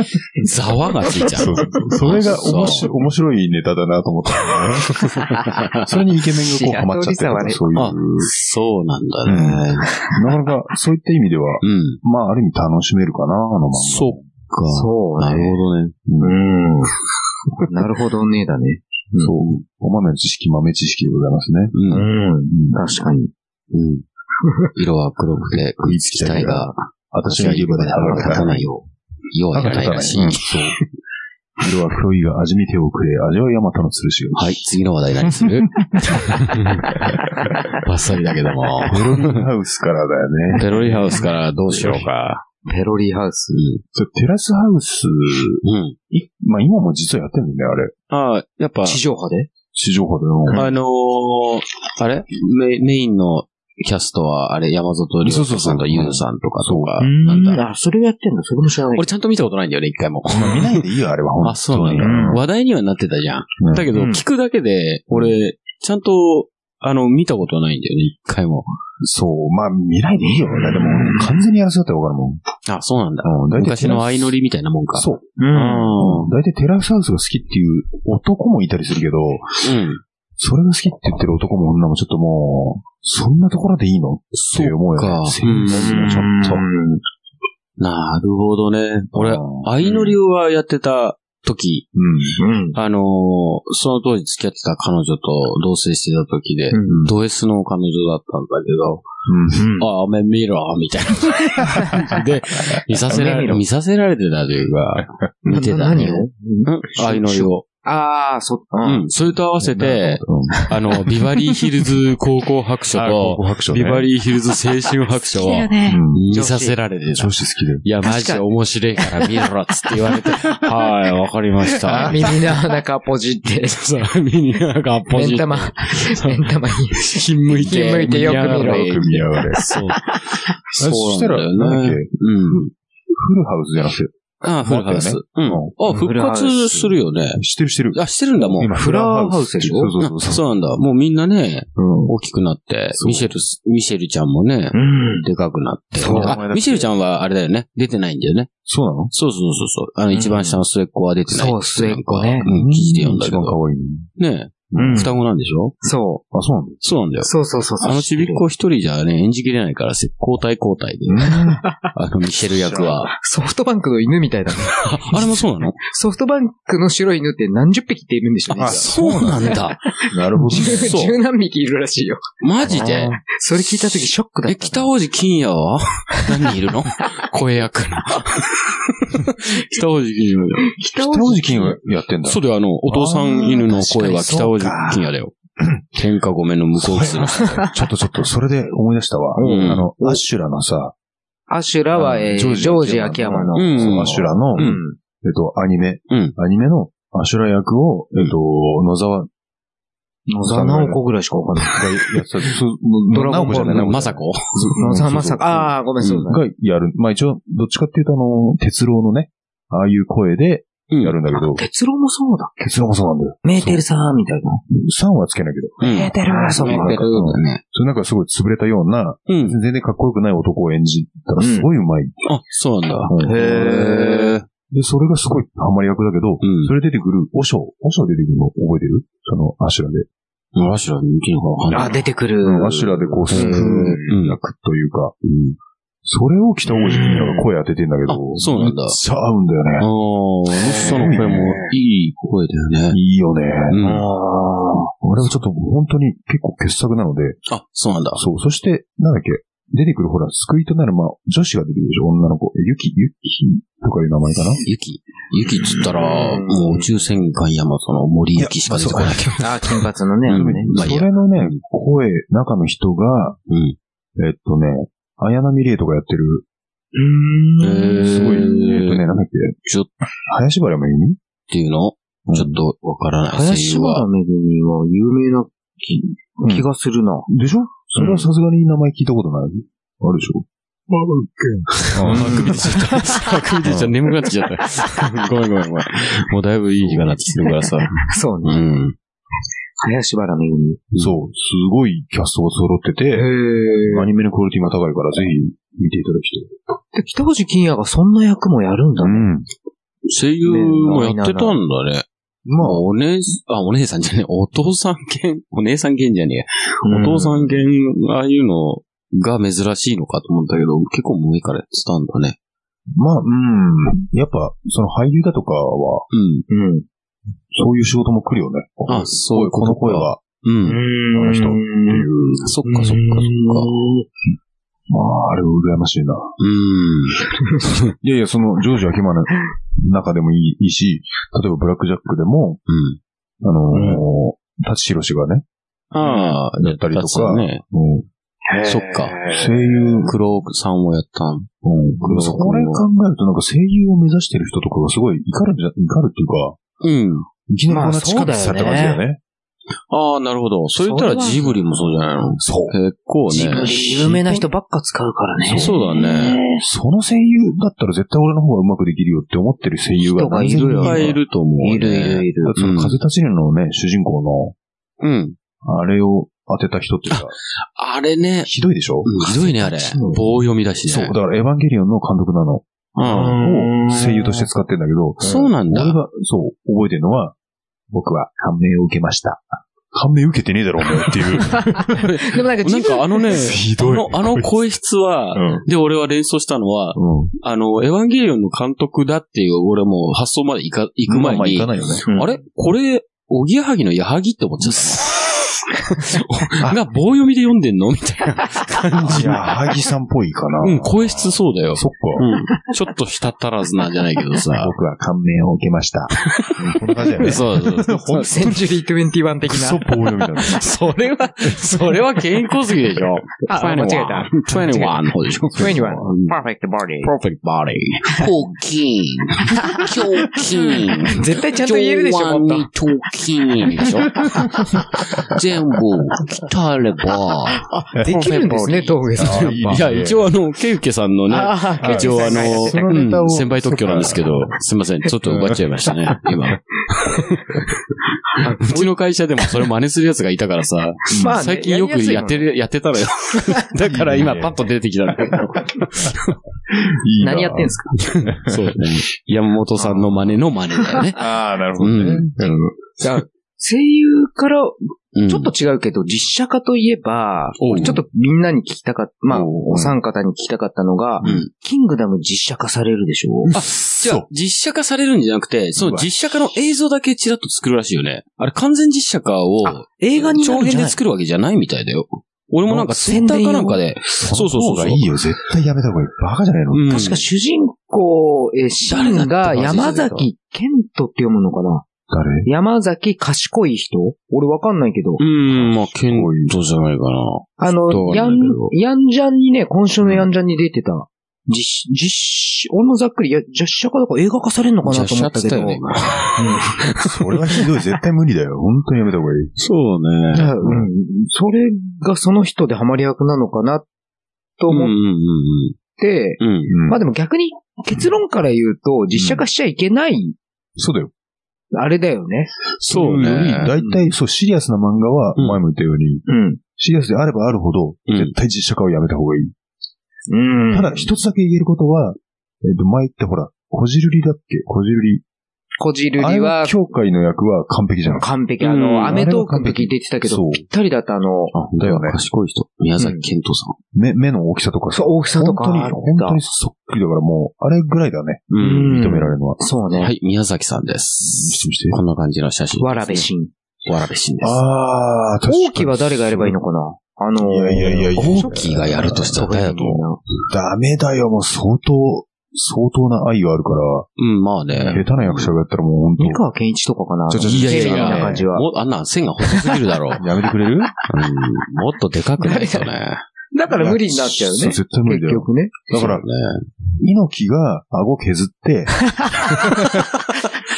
ざわがついちゃう。そうそれが面白い、面白いネタだなと思ったのね。(laughs) それにイケメンがこうハマっちゃってるそういう。あそうなんだね。なかなか、そういった意味では、うん。まあ、ある意味楽しめるかな、あの漫画。そっか。そうなるほどね。うん。なるほどね、だね。そう。お豆知識、豆知識でございますね。うん。ん。確かに。うん。色は黒くて、食いつきたいが、私が言えば歯が立たないよ。ようはないらしい。うんそう。色は黒いが味見ておくれ、味はヤマタの吊るしが。はい、次の話題何する (laughs) バッサリだけども。ペロリハウスからだよね。ペロリハウスからどうしようか。ペロリーハウス。それテラスハウス、うん。いまあ今も実はやってるんだよね、あれ。ああ、やっぱ、地上波で？地上波での。あのー、あれ？メメインのキャストは、あれ、山里亮太さんとユウさんとかとか、なんだ。あ、それをやってんだ。それも知らない。俺ちゃんと見たことないんだよね、一回も。まあ見ないでいいよ、あれは、本当に。あ、そうなんだ。話題にはなってたじゃん。うんだけど、うん聞くだけで、俺、ちゃんと、あの、見たことないんだよね、一回も。そう、まあ見ないでいいよ。だってもう完全にやらせたってわかるもん。あ、そうなんだ。うん、大体昔の相乗りみたいなもんか。そう。う。うん大体テラスハウスが好きっていう男もいたりするけど、うん。それが好きって言ってる男も女もちょっともう、そんなところでいいの？って思うよね。かセンスもちょっと。なるほどね。俺、相乗りはやってた時、うん。うん。あのーその当時付き合ってた彼女と同棲してた時で、うんド S の彼女だったんだけど、うん。あ、おめ見ろ、みたいな (laughs) で、見させられ、見させられてたというか、見てたね。な何を？うん相乗りを。ああ、そ、う。うんん。それと合わせて、あの、ビバリーヒルズ高校白書と、ビバリーヒルズ青春白書をね。うん。見させられてた女。子好きで。いや、マジで面白いから見ろっつって言われて、はい、わかりました。耳の中ポジって、そう、ミニががっぽじって。目ん玉、目ん玉に。ひんむいて。ひんむいてよく見ろよく見やがれ。そう。そしたら、なんだっけ、うん。フルハウスじゃなくて、ああ、フルハウス。うん。あ、復活するよね。知ってる知ってる。あ、してるんだもん。今、フラーハウスでしょ？そうそうそう。そうなんだ。もうみんなね、うん大きくなって、ミシェル、ミシェルちゃんもね、うん。でかくなって。そうあ、ミシェルちゃんはあれだよね。出てないんだよね。そうなの？そうそうそうそう。あの、一番下の末っ子は出てない。そう末っ子ねうん、記事で読んだけど。一番可愛いねうん双子なんでしょ？そあ、そうなんだ。そうなんだよう。。そうそうそうそう。あのちびっ子一人じゃね、演じきれないから、せ交代交代で。(laughs) あの、ミシェル役は。ソフトバンクの犬みたいだね。(laughs) あれもそうなの？ソフトバンクの白い犬って何十匹っているんでしょうね。あそうなんだ。(laughs) なるほど。十何匹いるらしいよ。マジで？それ聞いたときショックだっえ、た。北王子金也は？何人いるの？声役の。北王子金也。北北王子金をやってんだ。そうだよ、あの、お父さん犬の声は北王子金也だよ。(clears throat) 天下ごめんの向こうする。(laughs) ちょっとちょっと、それで思い出したわ。うんあの、アッシュラのさ、アシュラは、えージョージ秋山の。うんそうアッシュラの、うんえっと、アニメ、うんアニメのアッシュラ役を、えっと、野沢野沢直子ぐらいしかわかんない。がやってた。(laughs) ドラゴンボール直子じゃない、まさこ野沢まさか。ああ、ごめん、そうだ。がやる。まあ一応、どっちかっていうとあの、鉄郎のね、ああいう声でうんやるんだけど、鉄郎もそうだ。鉄郎もそうなんだよ。メーテルさんみたいな。3はつけないけど。うん。メーテルそうメーテルだね。それなんかすごい潰れたような、うん。全然かっこよくない男を演じたらすごい上手い。あ、そうなんだ。うんへー。で、それがすごいハマり役だけど、うんそれ出てくる、おしょう、おしょう出てくるの覚えてる？その、アシュラで。アシュラに生きるのかわかんない。あ、出てくる。アシュラでこう、救ううん役というか、それを北王子にが声当ててんだけど、あそうなんだめっちゃ合うんだよね。ああ、あの人の声もいい声だよね。いいよね。うん。俺はちょっと本当に結構傑作なので、あ、そうなんだ。そう、そして、なんだっけ、出てくるほら、救いとなる、まあ、女子が出てくるでしょ、女の子。え、ゆき、ゆきとかいう名前かな？ゆき。ゆきっつったら、もう宇宙戦艦ヤマトの森ゆきしか出てこないけど。あ、金髪のね。うんあのねそれのね、声、中の人が、うん。えっとね、綾波レイとかやってる、えーすごい、えっとね、なんだっけ、ちょっ林原めぐみ？ていうの？ちょっとわからない。林原めぐみは有名な気うん気がするな。でしょ？それはさすがに名前聞いたことない？あるでしょ？あくび出ちゃった。あくび出ちゃった。眠くなってきちゃった。ごめんごめんごめん。もうだいぶいい時間になってきてるからさ。(laughs) そうね。うん。林原めぐみ。そう、すごいキャストが揃ってて、アニメのクオリティも高いから、ぜひ見ていただきたい。で、北星金也がそんな役もやるんだね。ん。声優もやってたんだね。まあ、お姉、あ、お姉さんじゃねえ。お父さん犬、お姉さん犬じゃねえ。お父さん犬、ああいうのが珍しいのかと思ったけど、結構前からやってたんだね。まあ、うん。やっぱ、その俳優だとかは、うん。うん。そういう仕事も来るよね。あそういうこの声は、うん。あの人っていう。そっかそっかそっか。まあ、あれ羨ましいな。うん。(laughs) いやいや、その、ジョージ・アキマの中でもいいいいし、例えばブラック・ジャックでも、うん。あのー、舘ひろしがね、ああ、やったりとかね。うん、そっか。声優、黒さんをやったん。うん、黒それ考えるとなんか声優を目指してる人とかがすごい怒るんじゃ、怒るっていうか、うん。いきなりこんな近くされた感じだよね。ああ、なるほど。そう言ったらジブリもそうじゃないの？そう。結構ね。有名な人ばっか使うからね。そうだね。その声優だったら絶対俺の方がうまくできるよって思ってる声優が人がいるよいっぱいいると思う、ね。いるいるいる。その風立ちぬのね、主人公うん。の、あれを当てた人ってさ、あれね。ひどいでしょ？うんひどいね、あれ。棒読みだしね。そう。だからエヴァンゲリオンの監督なの。うん。を声優として使ってんだけど、そうなんだ俺が、そう、覚えてるのは、僕は感銘を受けました。感銘受けてねえだろ、お前っていう。(laughs) でもなんかなんかあのね、あの、あの声質は、うん。で、俺は連想したのは、うん。あの、エヴァンゲリオンの監督だっていう、俺もう発想まで行か、行く前に、まあかないよね。あれ？これ、おぎやはぎの矢作って思っちゃったの。(laughs) (laughs) が棒読みで読んでんの？みたいな感じ。いや、ハギさんっぽいかな。うん、声質そうだよ。そっか。うん。ちょっと舌足らずなんじゃないけどさ。(laughs) 僕は感銘を受けました。うんこんな感じだよね。そうそうそう。センチュリー21的クソな。棒読みだね。それは、それは健康すぎでしょ。あ間違えた21の方でしょ。21。perfect body. perfect body. ポキン。胸筋。絶対ちゃんと言えるでしょ、もっと。と筋でしょ。全部鍛えれば。できるんですね、東上さん。いや、一応あの、ケウケさんのね、一応あの、先輩特許なんですけど、すいません、ちょっと奪っちゃいましたね、(laughs) 今。(laughs) うちの会社でもそれ真似する奴がいたからさ、まあね最近よくやってる、やってたのよ。(laughs) だから今パッと出てきたんだけど。何やってんすか？そうね。山本さんの真似の真似だよね。ああ、なるほどね。じゃあ、声優から、うん。ちょっと違うけど、実写化といえば、ちょっとみんなに聞きたかった、まあ、お三方に聞きたかったのが、うん。キングダム実写化されるでしょあ、じゃあ、実写化されるんじゃなくて、その実写化の映像だけちらっと作るらしいよね。あれ完全実写化を、映画にな長編で作るわけじゃないみたいだよ。俺もなんかツイッターかなんかで、そうそうそういいよ。絶対やめた方がいい。バカじゃねえの。うん。確か主人公、えー、シーンが山崎健人って読むのかな誰？山崎賢い人？俺わかんないけど。うん、まあ、ケントじゃないかな。あのヤンヤンジャンにね、今週のヤンジャンに出てた。実、実、俺もざっくり、いや、実写化だから映画化されるのかなと思ったけど。ね (laughs) それはひどい。絶対無理だよ。本当にやめた方がいい。そうね。じゃあうん。それがその人でハマり役なのかなと思っうんうんうんて、うん。うん。まあでも逆に結論から言うと、実写化しちゃいけない、そうだよ。あれだよね。そうより、ね。大体、そう、シリアスな漫画は、うん前も言ったように、うん。シリアスであればあるほど、うん絶対実写化をやめた方がいい。うん。ただ、一つだけ言えることは、えっと、前ってほら、こじるりだっけ？こじるり。こじるりはは、協会の役は完璧じゃん。完璧。あうんの、アメトークの時出てたけどぴったりだったあの、あ、だよね。賢い人。宮崎健人さ目、目の大きさとかそう、大きさとか本当に、本当にそっくりだからもう、あれぐらいだね。ん。うん認められるのは。そうね。はい、宮崎さんです。見して見してこんな感じの写真。わらべ。しん。わらべしんです。あー、確かに大きは誰がやればいいのかな？あの、いやいやいや大きがやるとしたら誰だと思うダメだよ、もう相当、相当な愛があるから、うん、まあね。下手な役者がやったらもう本当三河健一とかかなちょちょいやいやいみたいなや、感じは。もうあんなん線が細すぎるだろう。(laughs) やめてくれる？うん、もっとでかくないとね。(laughs) だから無理になっちゃうね。そ (laughs) う絶対無理だよ。結局ね。だからね。猪木が顎削って、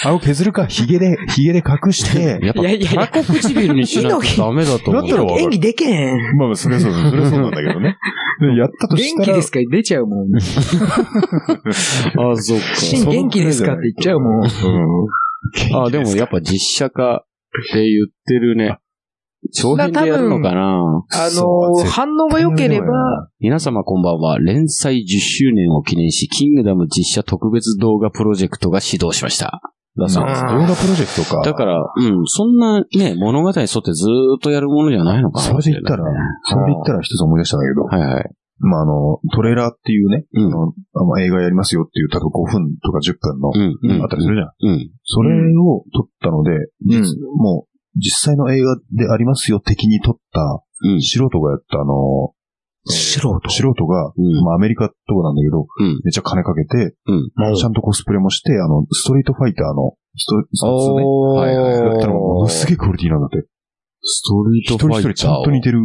顎削るか、髭で、髭で隠して、やっぱ、いやいやいやタコ唇にしないとダメだと思う。だったら演技でけへん。まあまあ、それはそうだ、それはそうなんだけどね。(laughs) でやったとしたら、元気ですか？出ちゃうもん。(laughs) あ、そうシン元気ですかって言っちゃうもん。うん。か。あ、でもやっぱ実写化って言ってるね。長編でやるのかな？あのー、反応が良ければ、皆様こんばんは。連載10周年を記念し、キングダム実写特別動画プロジェクトが始動しました。だそうです。動画プロジェクトか。だから、うん、そんなね、物語に沿ってずーっとやるものじゃないのかな。それで言ったら、それで言ったら一つ思い出したんだけど、はいはい。まああの、トレーラーっていうね、うんあのあの映画やりますよっていう、例えば5分とか10分の、うん、うん。あったりするじゃん。うん。それを撮ったので、実もう、実際の映画でありますよ的に撮った、うん。素人がやったあの、素人素人が、うんまあアメリカとかなんだけど、うん。めっちゃ金かけて、うん。ちゃんとコスプレもして、あの、ストリートファイターの、スト、ストね、おーはいはいやったらものすげえクオリティなんだって。ストリー一トファイターを。人一人ちゃんと似てる。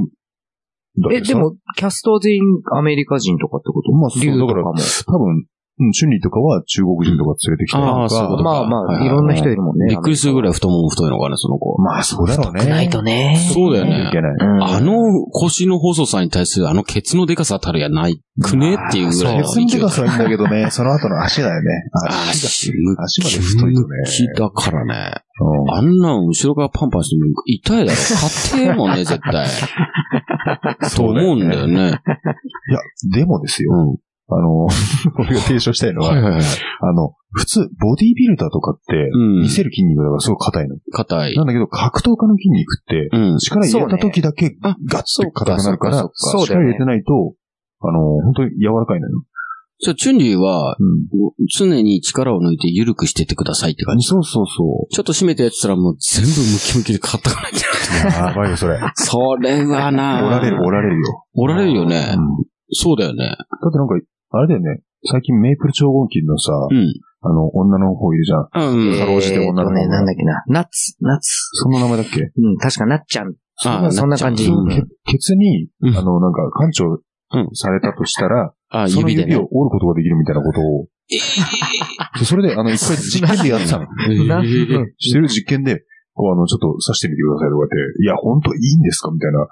だえ、で、も、キャストは全員アメリカ人とかってこと？まあそう竜とかも。多分、うん、チュンリーとかは中国人とか連れてきたりとか。ああそういうことかまあまあ、はいはいいろんな人いるもんね。びっくりするぐらい太もも太いのかね、その子。まあそうだろうね。ないとね。そうだよねいけない。うんあの腰の細さに対するあのケツのデカさたるやないくねっていうぐらいのケツのでかさはいいんだけどね、(laughs) その後の足だよね。足が、足まで太いとね。気だからね。うんあんなん後ろからパンパンしても痛いだろ。硬えもんね、絶対。(laughs) と思うんだよね。いや、でもですよ。うん。あの、(laughs) 俺が提唱したいのは、はいはいはい。あの、普通、ボディービルダーとかって、うん見せる筋肉だからすごい硬いの。硬いな。んだけど、格闘家の筋肉って、うん。力入れた時だけあガッと硬くなるから、そう力入れてないと、あの、本当に柔らかいのよ。じゃあ、チュンリーは、うん。常に力を抜いて緩くしてってくださいって感じ。そうそうそちょっと締めてやってたらもう全部ムキムキで硬くなっちゃう。う。(laughs) やばいよ、それ。それはな折られる、折られるよ。おられるよね。うん。そうだよね。だってなんか、あれだよね。最近メイプル超合金のさ、うん。あの、女の方いるじゃん。うん。かろうじて女の子がえーとね、なんだっけな。ナッツ、ナッツ。その名前だっけ？うん、確かなっちゃん。あそんな感じ。けケツに、うんあの、なんか、館長うんされたとしたら、あ、その指でね指を。折ることができるみたいなことを、そ (laughs) うそれで、あの、一回実験でやってたの。なえーしてる実験で、こう、あの、ちょっと刺してみてくださいとかって、いや、本当いいんですか？みたいな。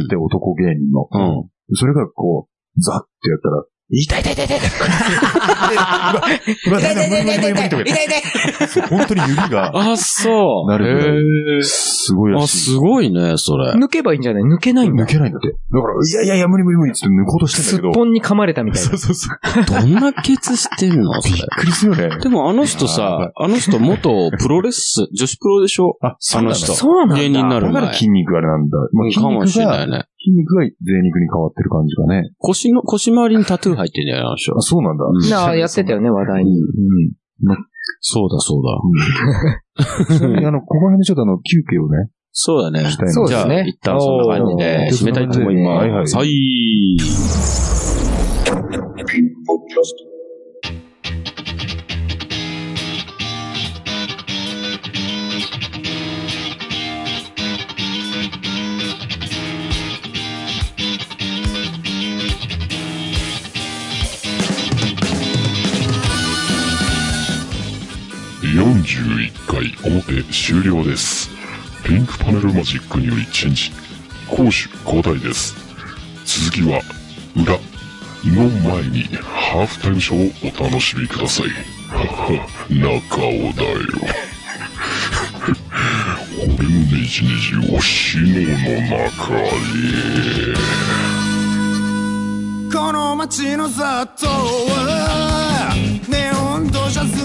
うん。で、男芸人の。うん。それが、こう、ザってやったら、痛い痛い痛い痛い痛い。痛い痛い痛い痛い痛い痛い痛い本当に指が、あ、そう。なるぐらいへーあ、すごいらしい。すごいね、それ。抜けばいいんじゃない？抜けないんだ抜。けないんだって。だから、いやいやいや、無理無理無理っつって抜こうとしてすっんだけど。ぽんに噛まれたみたいなそう。そうそう。どんなケツしてんのびっ。くりするよね。でもあの人さ、あの人元プロレス、女子プロでしょ？あ、あの人。そうなんだ芸人になる前だから。筋肉あれなんだ。まあ、筋かもしれないね。筋肉が贅肉に変わってる感じがね。腰の、腰周りにタトゥー入ってんじゃないあの人あ、。そうなんだ。うんなあ、やってたよね、話題に。そうだそうだ。ちなみに (laughs) あの、ここら辺でちょっとあの、休憩をね。そうだね。したいなそうですねじゃあ、一旦そんな感じで締めたいと思いはいはいます。はい。41回表終了です。ピンクパネルマジックによりチェンジ。攻守交代です。続きは、裏の前にハーフタイムショーをお楽しみください。はは、中尾だよ。俺のネジネジを死のの中へ。この街の雑踏はネオンとジャズ